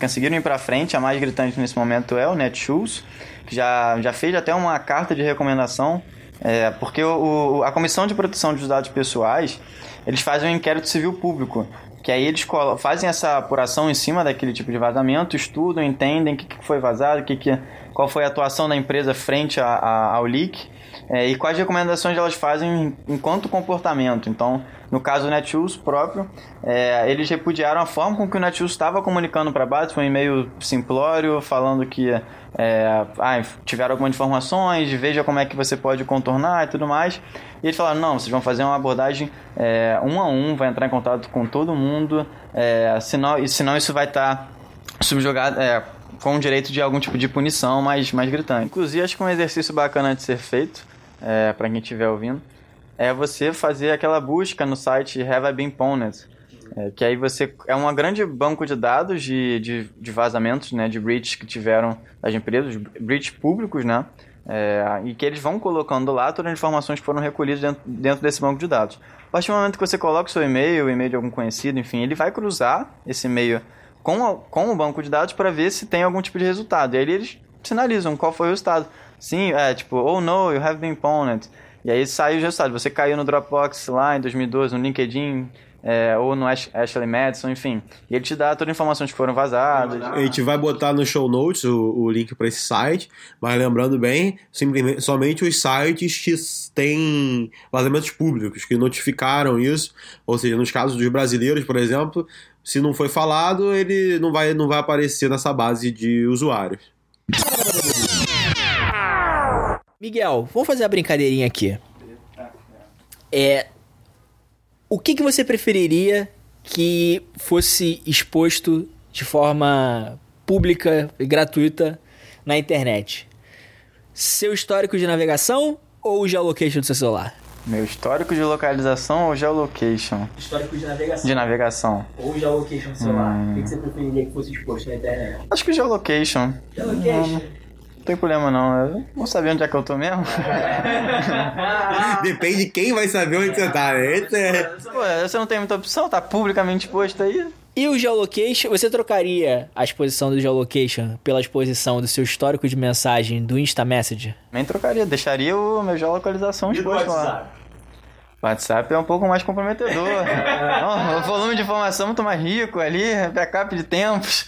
conseguiram ir para frente. A mais gritante nesse momento é o Netshoes, que já, já fez até uma carta de recomendação é, porque o, a Comissão de Proteção dos Dados Pessoais, eles fazem um inquérito civil público, que aí eles fazem essa apuração em cima daquele tipo de vazamento, estudam, entendem o que, que foi vazado, que, que, qual foi a atuação da empresa frente a, a, ao leak, é, e quais recomendações elas fazem enquanto comportamento. Então, No caso, o Netshoes próprio, é, eles repudiaram a forma com que o Netshoes estava comunicando para a base, foi um e-mail simplório, falando que é, ah, tiveram algumas informações, veja como é que você pode contornar e tudo mais. E eles falaram, não, vocês vão fazer uma abordagem é, um a um, vai entrar em contato com todo mundo, é, senão, senão isso vai estar tá subjugado, é, com o direito de algum tipo de punição mais, mais gritante. Inclusive, acho que um exercício bacana de ser feito, é, para quem estiver ouvindo, é você fazer aquela busca no site Have I Been Pwned? É, que aí você é um grande banco de dados de, de, de vazamentos, né, de breaches que tiveram das empresas, breaches públicos, né, é, e que eles vão colocando lá todas as informações que foram recolhidas dentro, dentro desse banco de dados. A partir do momento que você coloca o seu e-mail, o e-mail de algum conhecido, enfim, ele vai cruzar esse e-mail com, a, com o banco de dados para ver se tem algum tipo de resultado. E aí eles sinalizam qual foi o resultado. Sim, é tipo, oh no, you have been pwned. E aí sai o resultado. Você caiu no Dropbox lá em 2012, no LinkedIn, é, ou no Ash Ashley Madison, enfim. E ele te dá todas as informações que foram vazadas. A gente vai botar no show notes o, o link para esse site, mas lembrando bem, simplesmente, somente os sites que têm vazamentos públicos, que notificaram isso, ou seja, nos casos dos brasileiros, por exemplo, se não foi falado, ele não vai, não vai aparecer nessa base de usuários. Miguel, vamos fazer a brincadeirinha aqui. É, o que, que você preferiria que fosse exposto de forma pública e gratuita na internet? Seu histórico de navegação ou o geolocation do seu celular? Meu histórico de localização ou geolocation? Histórico de navegação. De navegação. Ou geolocation do celular. Hum. O que, que você preferiria que fosse exposto na internet? Acho que geolocation. Geolocation? Hum. Não tem problema não, eu vou saber onde é que eu tô mesmo. Depende de quem vai saber onde você tá, né? É... Pô, você não tem muita opção, tá publicamente exposto aí. E o geolocation, você trocaria a exposição do geolocation pela exposição do seu histórico de mensagem do Insta Message? Nem trocaria, deixaria o meu geolocalização exposto lá. WhatsApp é um pouco mais comprometedor. Não, o volume de informação é muito mais rico ali, backup de tempos.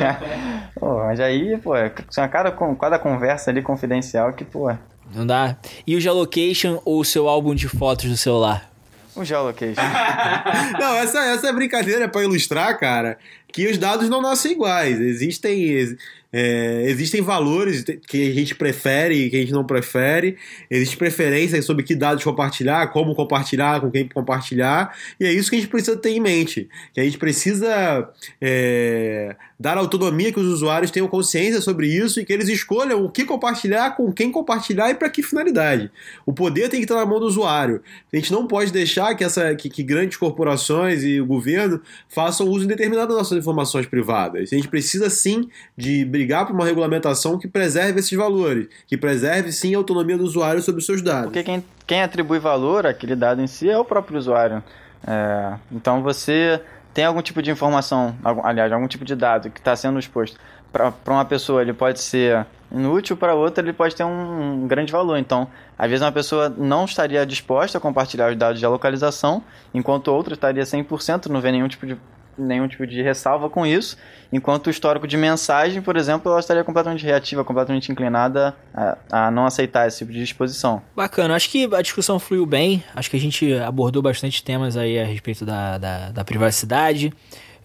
pô, mas aí, pô, é cada, cada conversa ali confidencial que, pô. Não dá. E o geolocation ou o seu álbum de fotos do celular? O geolocation. não, essa, essa brincadeira é pra ilustrar, cara, que os dados não nascem iguais. Existem é, existem valores que a gente prefere e que a gente não prefere, existem preferências sobre que dados compartilhar, como compartilhar, com quem compartilhar, e é isso que a gente precisa ter em mente. Que a gente precisa é, dar autonomia que os usuários tenham consciência sobre isso e que eles escolham o que compartilhar, com quem compartilhar e para que finalidade. O poder tem que estar na mão do usuário. A gente não pode deixar que, essa, que, que grandes corporações e o governo façam uso indeterminado das nossas informações privadas. A gente precisa sim de brigar por uma regulamentação que preserve esses valores, que preserve sim a autonomia do usuário sobre os seus dados. Porque quem, quem atribui valor àquele dado em si é o próprio usuário. É, então você tem algum tipo de informação, aliás, algum tipo de dado que está sendo exposto para uma pessoa, ele pode ser inútil, para outra ele pode ter um, um, grande valor. Então, às vezes uma pessoa não estaria disposta a compartilhar os dados de localização, enquanto outra estaria 100%, não vê nenhum tipo de nenhum tipo de ressalva com isso, enquanto o histórico de mensagem, por exemplo, ela estaria completamente reativa, completamente inclinada a, a não aceitar esse tipo de disposição. Bacana, acho que a discussão fluiu bem, acho que a gente abordou bastante temas aí a respeito da, da, da privacidade.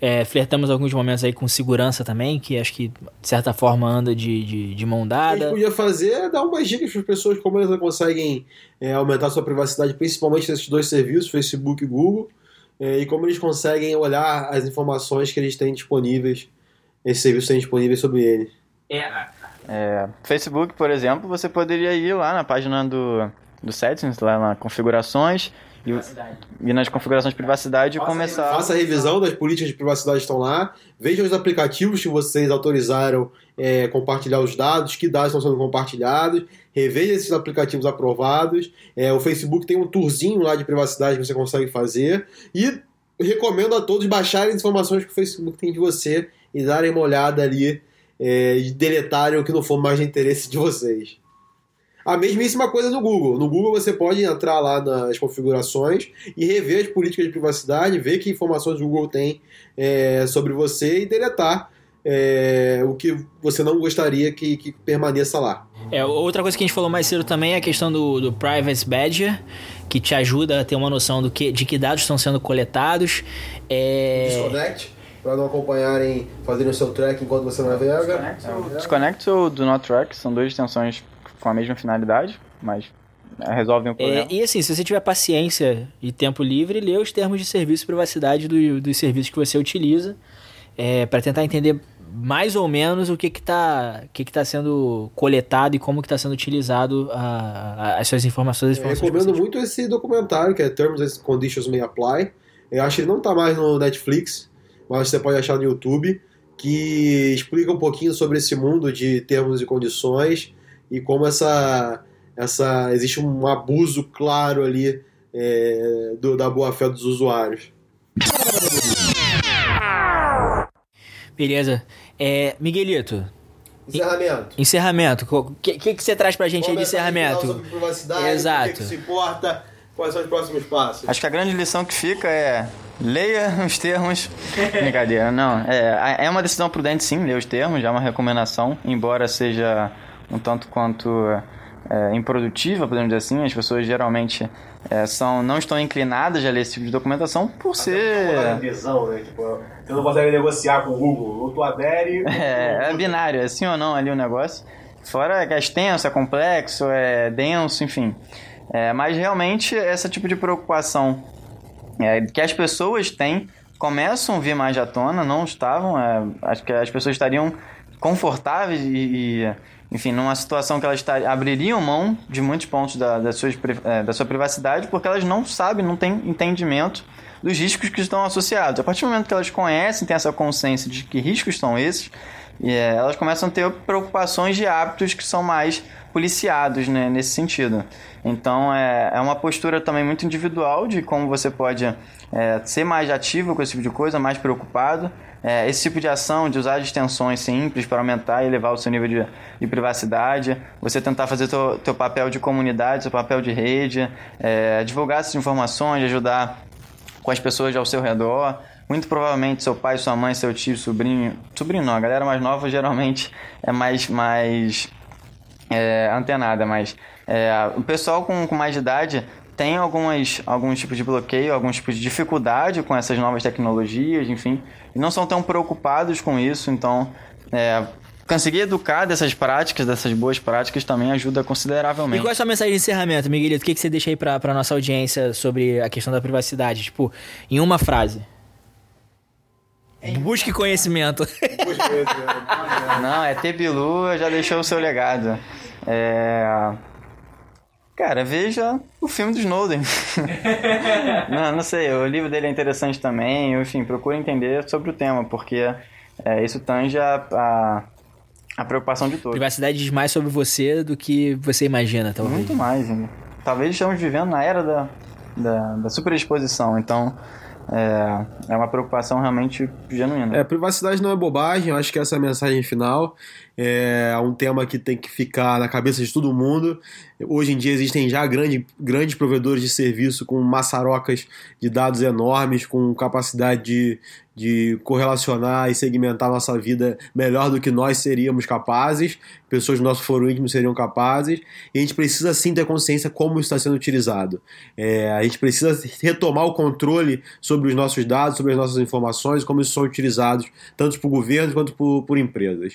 É, flertamos alguns momentos aí com segurança também, que acho que de certa forma anda de, de, de mão dada. O que a gente podia fazer é dar umas dicas para as pessoas como elas conseguem é, aumentar sua privacidade, principalmente nesses dois serviços, Facebook e Google e como eles conseguem olhar as informações que eles têm disponíveis, esses serviços têm disponíveis sobre ele. É, é, Facebook, por exemplo, você poderia ir lá na página do, do settings, lá na configurações, e, e nas configurações de privacidade faça, começar. Faça a revisão das políticas de privacidade que estão lá, veja os aplicativos que vocês autorizaram é, compartilhar os dados, que dados estão sendo compartilhados, reveja esses aplicativos aprovados. É, o Facebook tem um tourzinho lá de privacidade que você consegue fazer. E recomendo a todos baixarem as informações que o Facebook tem de você e darem uma olhada ali é, e deletarem o que não for mais de interesse de vocês. A mesmíssima coisa no Google. No Google você pode entrar lá nas configurações e rever as políticas de privacidade, ver que informações o Google tem é, sobre você e deletar é, o que você não gostaria que, que permaneça lá. É, outra coisa que a gente falou mais cedo também é a questão do, do Privacy Badger, que te ajuda a ter uma noção do que, de que dados estão sendo coletados. É... Desconnect, para não acompanharem, fazerem o seu track enquanto você navega. Desconnect ou Do Not Track são duas extensões com a mesma finalidade, mas é, resolvem o problema. É, e assim, se você tiver paciência e tempo livre, lê os termos de serviço e privacidade do, dos serviços que você utiliza é, para tentar entender mais ou menos o que está que que tá sendo coletado e como que está sendo utilizado a, a, as suas informações. informações Eu recomendo muito esse documentário, que é Terms and Conditions May Apply. Eu acho que ele não está mais no Netflix, mas você pode achar no YouTube, que explica um pouquinho sobre esse mundo de termos e condições e como essa, essa existe um abuso claro ali é, do, da boa-fé dos usuários. Beleza. É, Miguelito. Encerramento. Encerramento. O que, que, que, você traz pra gente Qual aí de encerramento? Sobre privacidade, Exato. O que, que se importa? Quais são os próximos passos? Acho que a grande lição que fica é leia os termos. Brincadeira, não. É, é uma decisão prudente, sim, ler os termos, já é uma recomendação, embora seja um tanto quanto é, improdutiva, podemos dizer assim. As pessoas geralmente é, são, não estão inclinadas a ler esse tipo de documentação por Até ser. Adesão, né? Tipo, você não consegue negociar com o Google. Ou tu adere. É, é binário, é sim ou não ali o negócio. Fora que é extenso, é complexo, é denso, enfim. É, mas realmente esse tipo de preocupação é, que as pessoas têm começam a vir mais à tona, não estavam. É, acho que as pessoas estariam confortáveis e, e enfim, numa situação que elas abririam mão de muitos pontos da, da, sua, é, da sua privacidade porque elas não sabem, não têm entendimento dos riscos que estão associados. A partir do momento que elas conhecem, têm essa consciência de que riscos são esses, é, elas começam a ter preocupações de hábitos que são mais policiados né, nesse sentido. Então é, é uma postura também muito individual de como você pode é, ser mais ativo com esse tipo de coisa, mais preocupado. É, esse tipo de ação, de usar extensões simples para aumentar e elevar o seu nível de, de privacidade, você tentar fazer teu, teu papel de comunidade, seu papel de rede, é, divulgar essas informações, ajudar com as pessoas ao seu redor. Muito provavelmente seu pai, sua mãe, seu tio, sobrinho. Sobrinho não, a galera mais nova geralmente é mais, mais é, antenada, mas é, o pessoal com, com mais idade tem algumas, alguns tipos de bloqueio, alguns tipos de dificuldade com essas novas tecnologias, enfim, e não são tão preocupados com isso, então é, conseguir educar dessas práticas, dessas boas práticas, também ajuda consideravelmente. E qual é a sua mensagem de encerramento, Miguelito? O que, que você deixa aí pra, pra nossa audiência sobre a questão da privacidade? Tipo, em uma frase. Busque conhecimento. Não, é Tebilu já deixou o seu legado. É... Cara, veja o filme do Snowden. não, não sei, o livro dele é interessante também. Enfim, procure entender sobre o tema, porque é, isso tange a, a, a, preocupação de todos. Privacidade diz mais sobre você do que você imagina, talvez. Muito mais, hein? Talvez estamos vivendo na era da, da, da superexposição, então é, é uma preocupação realmente genuína. É, privacidade não é bobagem, eu acho que essa é a mensagem final. É um tema que tem que ficar na cabeça de todo mundo. Hoje em dia existem já grande, grandes provedores de serviço com maçarocas de dados enormes, com capacidade de, de correlacionar e segmentar nossa vida melhor do que nós seríamos capazes, pessoas do nosso foro íntimo seriam capazes, e a gente precisa sim ter consciência como isso está sendo utilizado. É, a gente precisa retomar o controle sobre os nossos dados, sobre as nossas informações, como isso são utilizados, tanto por governos quanto por, por empresas.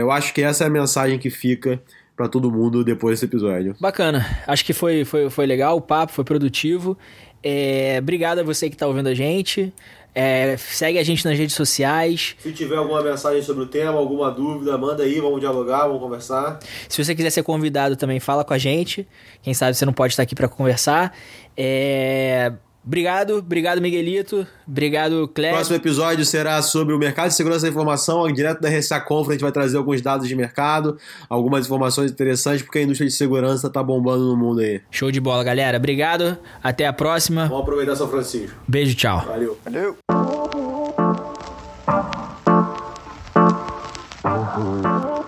É, eu acho que essa é a mensagem que fica para todo mundo depois desse episódio. Bacana. Acho que foi, foi, foi legal, o papo foi produtivo. É, obrigado a você que está ouvindo a gente. É, segue a gente nas redes sociais. Se tiver alguma mensagem sobre o tema, alguma dúvida, manda aí, vamos dialogar, vamos conversar. Se você quiser ser convidado também, fala com a gente. Quem sabe você não pode estar aqui para conversar. É... Obrigado, obrigado Miguelito, obrigado Cléber. Próximo episódio será sobre o mercado de segurança da informação, direto da RSA Conference, a gente vai trazer alguns dados de mercado, algumas informações interessantes, porque a indústria de segurança tá bombando no mundo aí. Show de bola, galera. Obrigado, até a próxima. Vamos aproveitar São Francisco. Beijo, tchau. Valeu. Valeu. Uhum.